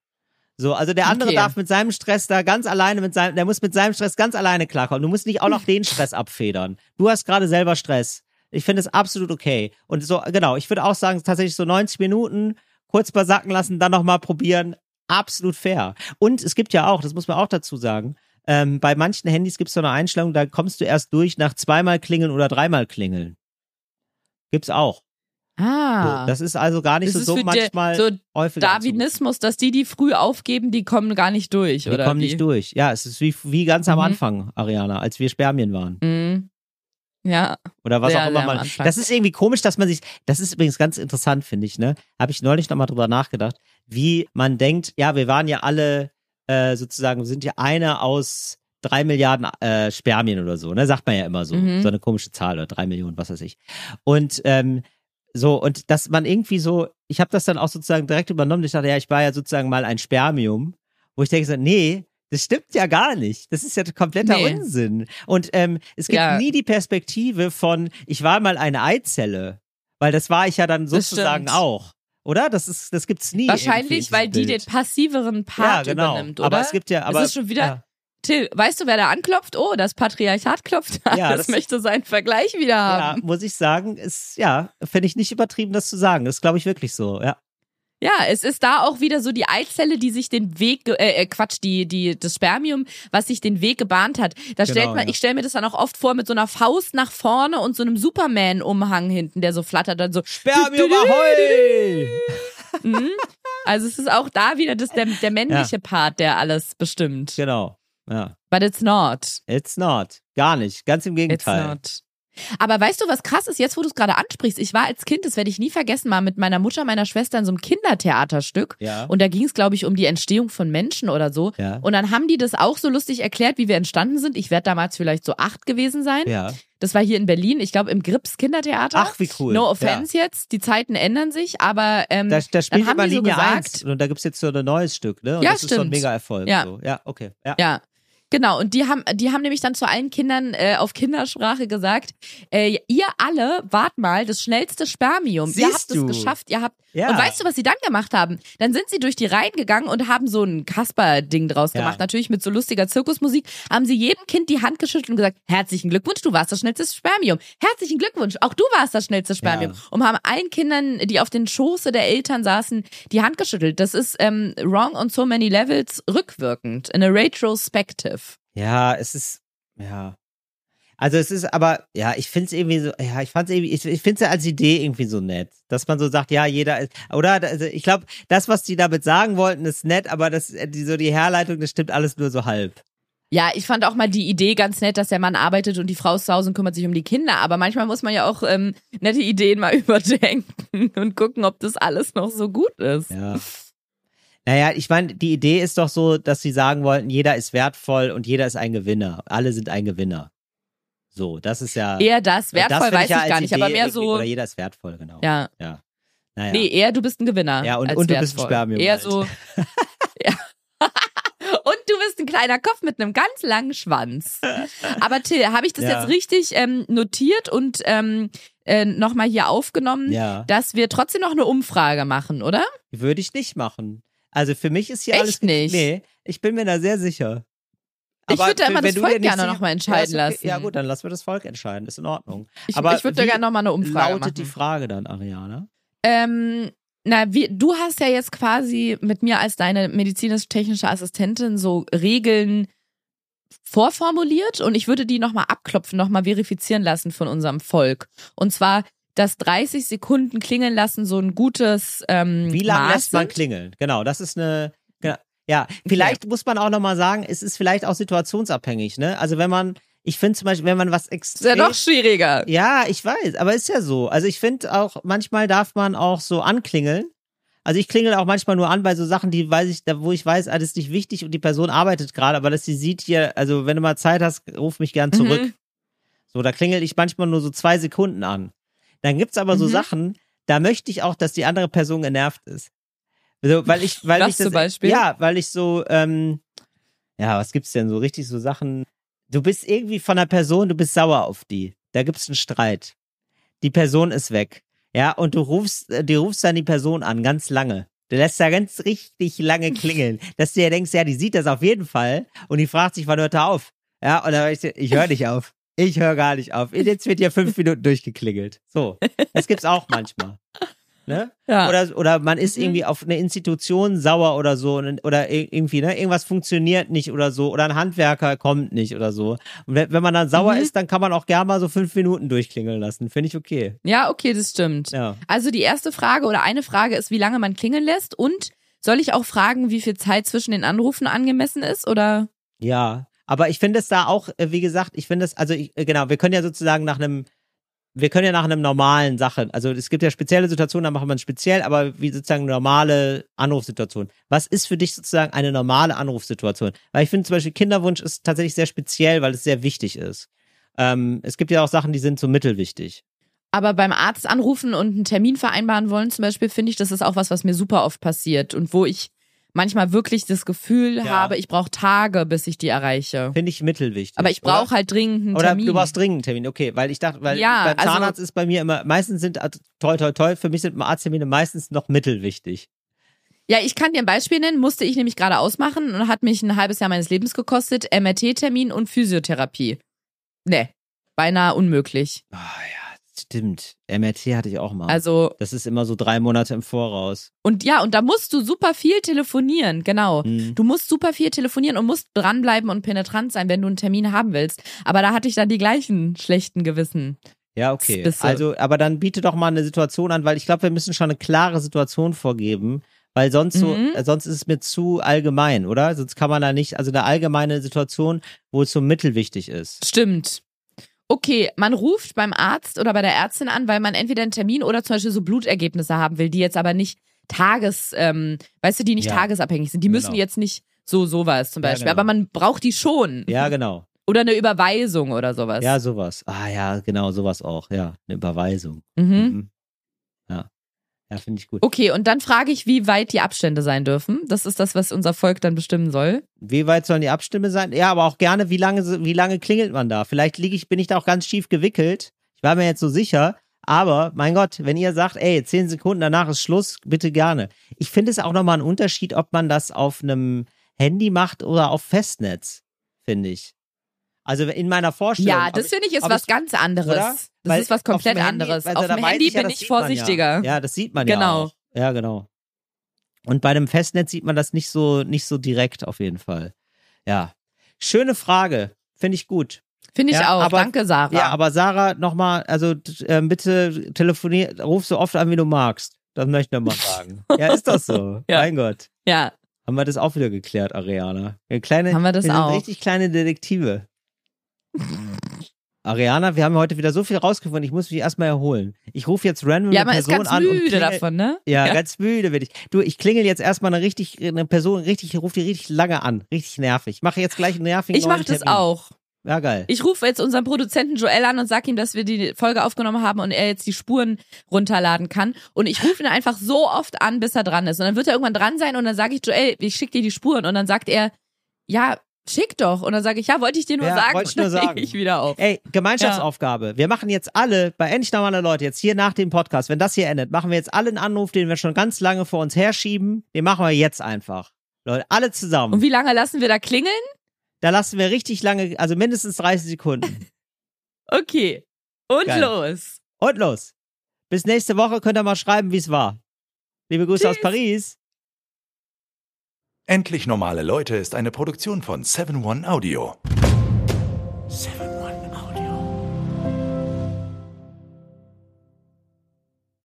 So, also der andere Okay. darf mit seinem Stress da ganz alleine mit seinem, der muss mit seinem Stress ganz alleine klarkommen. Du musst nicht auch noch den Stress abfedern. Du hast gerade selber Stress. Ich finde es absolut okay. Und so, genau, ich würde auch sagen, tatsächlich so 90 Minuten, kurz mal sacken lassen, dann nochmal probieren. Absolut fair. Und es gibt ja auch, das muss man auch dazu sagen, ähm, bei manchen Handys gibt es so eine Einstellung, da kommst du erst durch nach zweimal klingeln oder dreimal klingeln. Gibt's auch. Ah. So, das ist also gar nicht Das so, so die- manchmal so. Darwinismus, dass die, die früh aufgeben, die kommen gar nicht durch, Die oder? kommen wie? nicht durch. Ja, es ist wie, wie ganz am Mhm. Anfang, Ariana, als wir Spermien waren. Mhm. Ja, Oder was Sehr, auch immer am man. Das ist irgendwie komisch, dass man sich. Das ist übrigens ganz interessant, finde ich, ne? Habe ich neulich nochmal drüber nachgedacht, wie man denkt, ja, wir waren ja alle äh, sozusagen, wir sind ja eine aus drei Milliarden äh, Spermien oder so, ne? Sagt man ja immer so. Mhm. So eine komische Zahl oder drei Millionen, was weiß ich. Und ähm, so, und dass man irgendwie so, ich habe das dann auch sozusagen direkt übernommen. Ich dachte, ja, ich war ja sozusagen mal ein Spermium, wo ich denke so, nee, das stimmt ja gar nicht. Das ist ja kompletter Nee. Unsinn. Und ähm, es gibt Ja. nie die Perspektive von, ich war mal eine Eizelle, weil das war ich ja dann sozusagen auch. Oder? Das ist, das gibt's nie. wahrscheinlich, weil die Bild. den passiveren Part ja, genau. übernimmt, oder? Aber es gibt ja, aber es ist schon wieder. ja. Till, weißt du, wer da anklopft? Oh, das Patriarchat klopft an. Ja, das, das- möchte seinen Vergleich wieder ja, haben. muss ich sagen, ist, ja, finde ich nicht übertrieben, das zu sagen. Das glaube ich wirklich so, ja. Ja, es ist da auch wieder so die Eizelle, die sich den Weg, äh, äh, Quatsch, die, die, das Spermium, was sich den Weg gebahnt hat. Da stellt Genau, man, ja. ich stelle mir das dann auch oft vor mit so einer Faust nach vorne und so einem Superman-Umhang hinten, der so flattert dann so. Spermium Ahoi! Mhm. Also es ist auch da wieder das, der, der männliche Part, der alles bestimmt. Genau, ja. But it's not. It's not. Gar nicht. Ganz im It's Gegenteil. not. Aber weißt du, was krass ist, jetzt wo du es gerade ansprichst, ich war als Kind, das werde ich nie vergessen, mal mit meiner Mutter, meiner Schwester in so einem Kindertheaterstück. Ja. Und da ging es, glaube ich, um die Entstehung von Menschen oder so. Ja. Und dann haben die das auch so lustig erklärt, wie wir entstanden sind. Ich werde damals vielleicht so acht gewesen sein. Ja. Das war hier in Berlin, ich glaube im Grips Kindertheater. Ach, wie cool. No offense jetzt, die Zeiten ändern sich, aber ähm, Da, da spielt haben immer die so Linie gesagt- 1 und da gibt's jetzt so ein neues Stück, ne? Und Ja, das ist so ein stimmt. mega Erfolg. Ja. So. ja, okay. Ja. Ja. Genau, und die haben, die haben nämlich dann zu allen Kindern äh, auf Kindersprache gesagt, äh, ihr alle wart mal das schnellste Spermium. ihr Siehst habt du. es geschafft, ihr habt. Ja. Und weißt du, was sie dann gemacht haben? Dann sind sie durch die Reihen gegangen und haben so ein Kasper-Ding draus Ja. gemacht. Natürlich mit so lustiger Zirkusmusik. Haben sie jedem Kind die Hand geschüttelt und gesagt, herzlichen Glückwunsch, du warst das schnellste Spermium. Herzlichen Glückwunsch, auch du warst das schnellste Spermium. Ja. Und haben allen Kindern, die auf den Schoße der Eltern saßen, die Hand geschüttelt. Das ist ähm, wrong on so many levels rückwirkend. In a retrospective. Ja, es ist, ja. Also es ist aber, ja, ich finde es irgendwie so, ja, ich fand es irgendwie, ich, ich finde es ja als Idee irgendwie so nett, dass man so sagt, ja, jeder ist, oder, also ich glaube, das, was die damit sagen wollten, ist nett, aber das, äh, die, so die Herleitung, das stimmt alles nur so halb. Ja, ich fand auch mal die Idee ganz nett, dass der Mann arbeitet und die Frau ist zu Hause und kümmert sich um die Kinder. Aber manchmal muss man ja auch ähm, nette Ideen mal überdenken und gucken, ob das alles noch so gut ist. Ja. Naja, ich meine, die Idee ist doch so, dass sie sagen wollten, jeder ist wertvoll und jeder ist ein Gewinner. Alle sind ein Gewinner. So, das ist ja. Eher das, wertvoll das weiß ich, ja gar als nicht, Idee aber mehr so. Oder jeder ist wertvoll, genau. Ja. Ja. Naja. Nee, eher du bist ein Gewinner. Ja, und- als und du bist ein. Spermium Eher halt. so. ja. Und du bist ein kleiner Kopf mit einem ganz langen Schwanz. Aber Till, habe ich das Ja. jetzt richtig ähm, notiert und ähm, äh, nochmal hier aufgenommen, Ja. dass wir trotzdem noch eine Umfrage machen, oder? Würde ich nicht machen. Also für mich ist hier Echt alles. nicht? Nee, ich bin mir da sehr sicher. Ich Aber würde da immer das Volk gerne sicher- noch mal Ja, entscheiden okay. lassen. Ja gut, dann lassen wir das Volk entscheiden. Ist in Ordnung. Ich, Aber ich würde da gerne nochmal eine Umfrage Lautet machen. die Frage dann, Ariana? Ähm, na, wie, du hast ja jetzt quasi mit mir als deine medizinisch-technische Assistentin so Regeln vorformuliert und ich würde die nochmal abklopfen, nochmal verifizieren lassen von unserem Volk. Und zwar, dass 30 Sekunden klingeln lassen so ein gutes ähm, Wie lange Maß lässt man sind. klingeln? Genau, das ist eine. Genau. Ja, vielleicht muss man auch nochmal sagen, es ist vielleicht auch situationsabhängig, ne? Also wenn man, ich finde zum Beispiel, wenn man was Ist ja extrem. noch schwieriger. Ja, ich weiß, aber ist ja so. Also ich finde auch, manchmal darf man auch so anklingeln. Also ich klingel auch manchmal nur an bei so Sachen, die weiß ich, da wo ich weiß, ah, das ist nicht wichtig und die Person arbeitet gerade, aber dass sie sieht hier, also wenn du mal Zeit hast, ruf mich gern zurück. Mhm. So, da klingel ich manchmal nur so zwei Sekunden an. Dann gibt's aber so Mhm. Sachen, da möchte ich auch, dass die andere Person genervt ist. Also, weil ich, weil Was ich das, zum Beispiel? ja, weil ich so, ähm, ja, was gibt's denn so richtig so Sachen? Du bist irgendwie von einer Person, du bist sauer auf die. Da gibt's einen Streit. Die Person ist weg. Ja, und du rufst, äh, du rufst dann die Person an, ganz lange. Du lässt da ganz richtig lange klingeln, dass du dir denkst, ja, die sieht das auf jeden Fall und die fragt sich, wann hört er auf? Ja, und dann ich, ich höre nicht auf. Ich höre gar nicht auf. Jetzt wird hier fünf Minuten durchgeklingelt. So, das gibt's auch manchmal. Ne? Ja. Oder, oder man ist Mhm. irgendwie auf eine Institution sauer oder so oder ir- irgendwie, ne, irgendwas funktioniert nicht oder so oder ein Handwerker kommt nicht oder so. Und wenn, wenn man dann sauer Mhm. ist, dann kann man auch gerne mal so fünf Minuten durchklingeln lassen. Finde ich okay. Ja, okay, das stimmt. Ja. Also die erste Frage oder eine Frage ist, wie lange man klingeln lässt und soll ich auch fragen, wie viel Zeit zwischen den Anrufen angemessen ist oder? Ja. Aber ich finde es da auch, äh, wie gesagt, ich finde es, also ich, äh, genau, wir können ja sozusagen nach einem, wir können ja nach einem normalen Sache, also es gibt ja spezielle Situationen, da machen wir es speziell, aber wie sozusagen normale Anrufsituation. Was ist für dich sozusagen eine normale Anrufsituation? Weil ich finde zum Beispiel Kinderwunsch ist tatsächlich sehr speziell, weil es sehr wichtig ist. Ähm, es gibt ja auch Sachen, die sind so mittelwichtig. Aber beim Arzt anrufen und einen Termin vereinbaren wollen zum Beispiel, finde ich, das ist auch was, was mir super oft passiert und wo ich manchmal wirklich das Gefühl Ja. habe, ich brauche Tage, bis ich die erreiche. Finde ich mittelwichtig. Aber ich oder? brauche halt dringend einen Oder Termin. du brauchst dringend einen Termin, okay, weil ich dachte, weil Ja, beim also- Zahnarzt ist bei mir immer, meistens sind, also, toi, toi, toi, für mich sind Arzttermine meistens noch mittelwichtig. Ja, ich kann dir ein Beispiel nennen, musste ich nämlich gerade ausmachen und hat mich ein halbes Jahr meines Lebens gekostet. MRT-Termin und Physiotherapie. Nee, beinahe unmöglich. Ah ja, stimmt. MRT hatte ich auch mal. Also, das ist immer so drei Monate im Voraus. und ja, und da musst du super viel telefonieren, genau. Hm. Du musst super viel telefonieren und musst dranbleiben und penetrant sein, wenn du einen Termin haben willst. Aber da hatte ich dann die gleichen schlechten Gewissen. Ja, okay. Bisse. Also, aber dann biete doch mal eine Situation an, weil ich glaube, wir müssen schon eine klare Situation vorgeben, weil sonst so, Mhm. äh, sonst ist es mir zu allgemein, oder? Sonst kann man da nicht, also eine allgemeine Situation, wo es so mittelwichtig ist. Stimmt. Okay, man ruft beim Arzt oder bei der Ärztin an, weil man entweder einen Termin oder zum Beispiel so Blutergebnisse haben will, die jetzt aber nicht tages, ähm, weißt du, die nicht Ja. tagesabhängig sind. Die müssen Genau. jetzt nicht so sowas zum Ja, Beispiel, genau. aber man braucht die schon. Ja, genau. Oder eine Überweisung oder sowas. Ja, sowas. Ah ja, genau, sowas auch. Ja, eine Überweisung. Mhm. Mhm. Ja. Finde ich gut. Okay, und dann frage ich, wie weit die Abstände sein dürfen. Das ist das, was unser Volk dann bestimmen soll. Wie weit sollen die Abstimme sein? Ja, aber auch gerne, wie lange, wie lange klingelt man da? Vielleicht liege ich, bin ich da auch ganz schief gewickelt. Ich war mir jetzt so sicher. Aber, mein Gott, wenn ihr sagt, ey, zehn Sekunden danach ist Schluss, bitte gerne. Ich finde es auch nochmal ein Unterschied, ob man das auf einem Handy macht oder auf Festnetz, finde ich. Also in meiner Vorstellung. Ja, das finde ich ist was ich- ganz anderes. oder? Das Weil ist was auf komplett Handy- anderes. also Auf dem Handy ich ja, bin das ich vorsichtiger. Ja. ja, das sieht man ja Genau. Ja, genau. Und bei dem Festnetz sieht man das nicht so, nicht so direkt auf jeden Fall. Ja. Schöne Frage. Finde ich gut. Finde ich Ja, auch. aber- Danke, Sarah. Ja, aber Sarah, nochmal, also ähm, bitte telefonier, ruf so oft an, wie du magst. Das möchte ich nochmal sagen. ja, ist das so? Ja. Mein Gott. ja. Haben wir das auch wieder geklärt, Ariana. Eine kleine, Haben wir das sind auch. richtig kleine Detektive. Ariana, wir haben heute wieder so viel rausgefunden, ich muss mich erstmal erholen. Ich rufe jetzt random Ja, eine man ist Person ganz an und müde klingel, davon, ne? Ja, ganz müde bin ich. Du, ich klingel jetzt erstmal eine richtig, eine Person richtig, rufe die richtig lange an. Richtig nervig. Ich mache jetzt gleich einen nervigen Ich mache das Termin. auch. Ja, geil. Ich rufe jetzt unseren Produzenten Joel an und sag ihm, dass wir die Folge aufgenommen haben und er jetzt die Spuren runterladen kann. Und ich rufe ihn einfach so oft an, bis er dran ist. Und dann wird er irgendwann dran sein und dann sage ich, Joel, ich schicke dir die Spuren. Und dann sagt er, ja, schick doch. Und dann sage ich, ja, wollte ich dir nur Ja, sagen. wollte ich nur dann sagen. ich wieder auf. Ey, Gemeinschaftsaufgabe. Wir machen jetzt alle, bei Endlich normale Leute, jetzt hier nach dem Podcast, wenn das hier endet, machen wir jetzt alle einen Anruf, den wir schon ganz lange vor uns herschieben. Den machen wir jetzt einfach. Leute, alle zusammen. Und wie lange lassen wir da klingeln? Da lassen wir richtig lange, also mindestens 30 Sekunden. Okay. Und Geil. los. Und los. Bis nächste Woche könnt ihr mal schreiben, wie es war. Liebe Grüße aus Paris. Endlich normale Leute ist eine Produktion von 7-One Audio. 7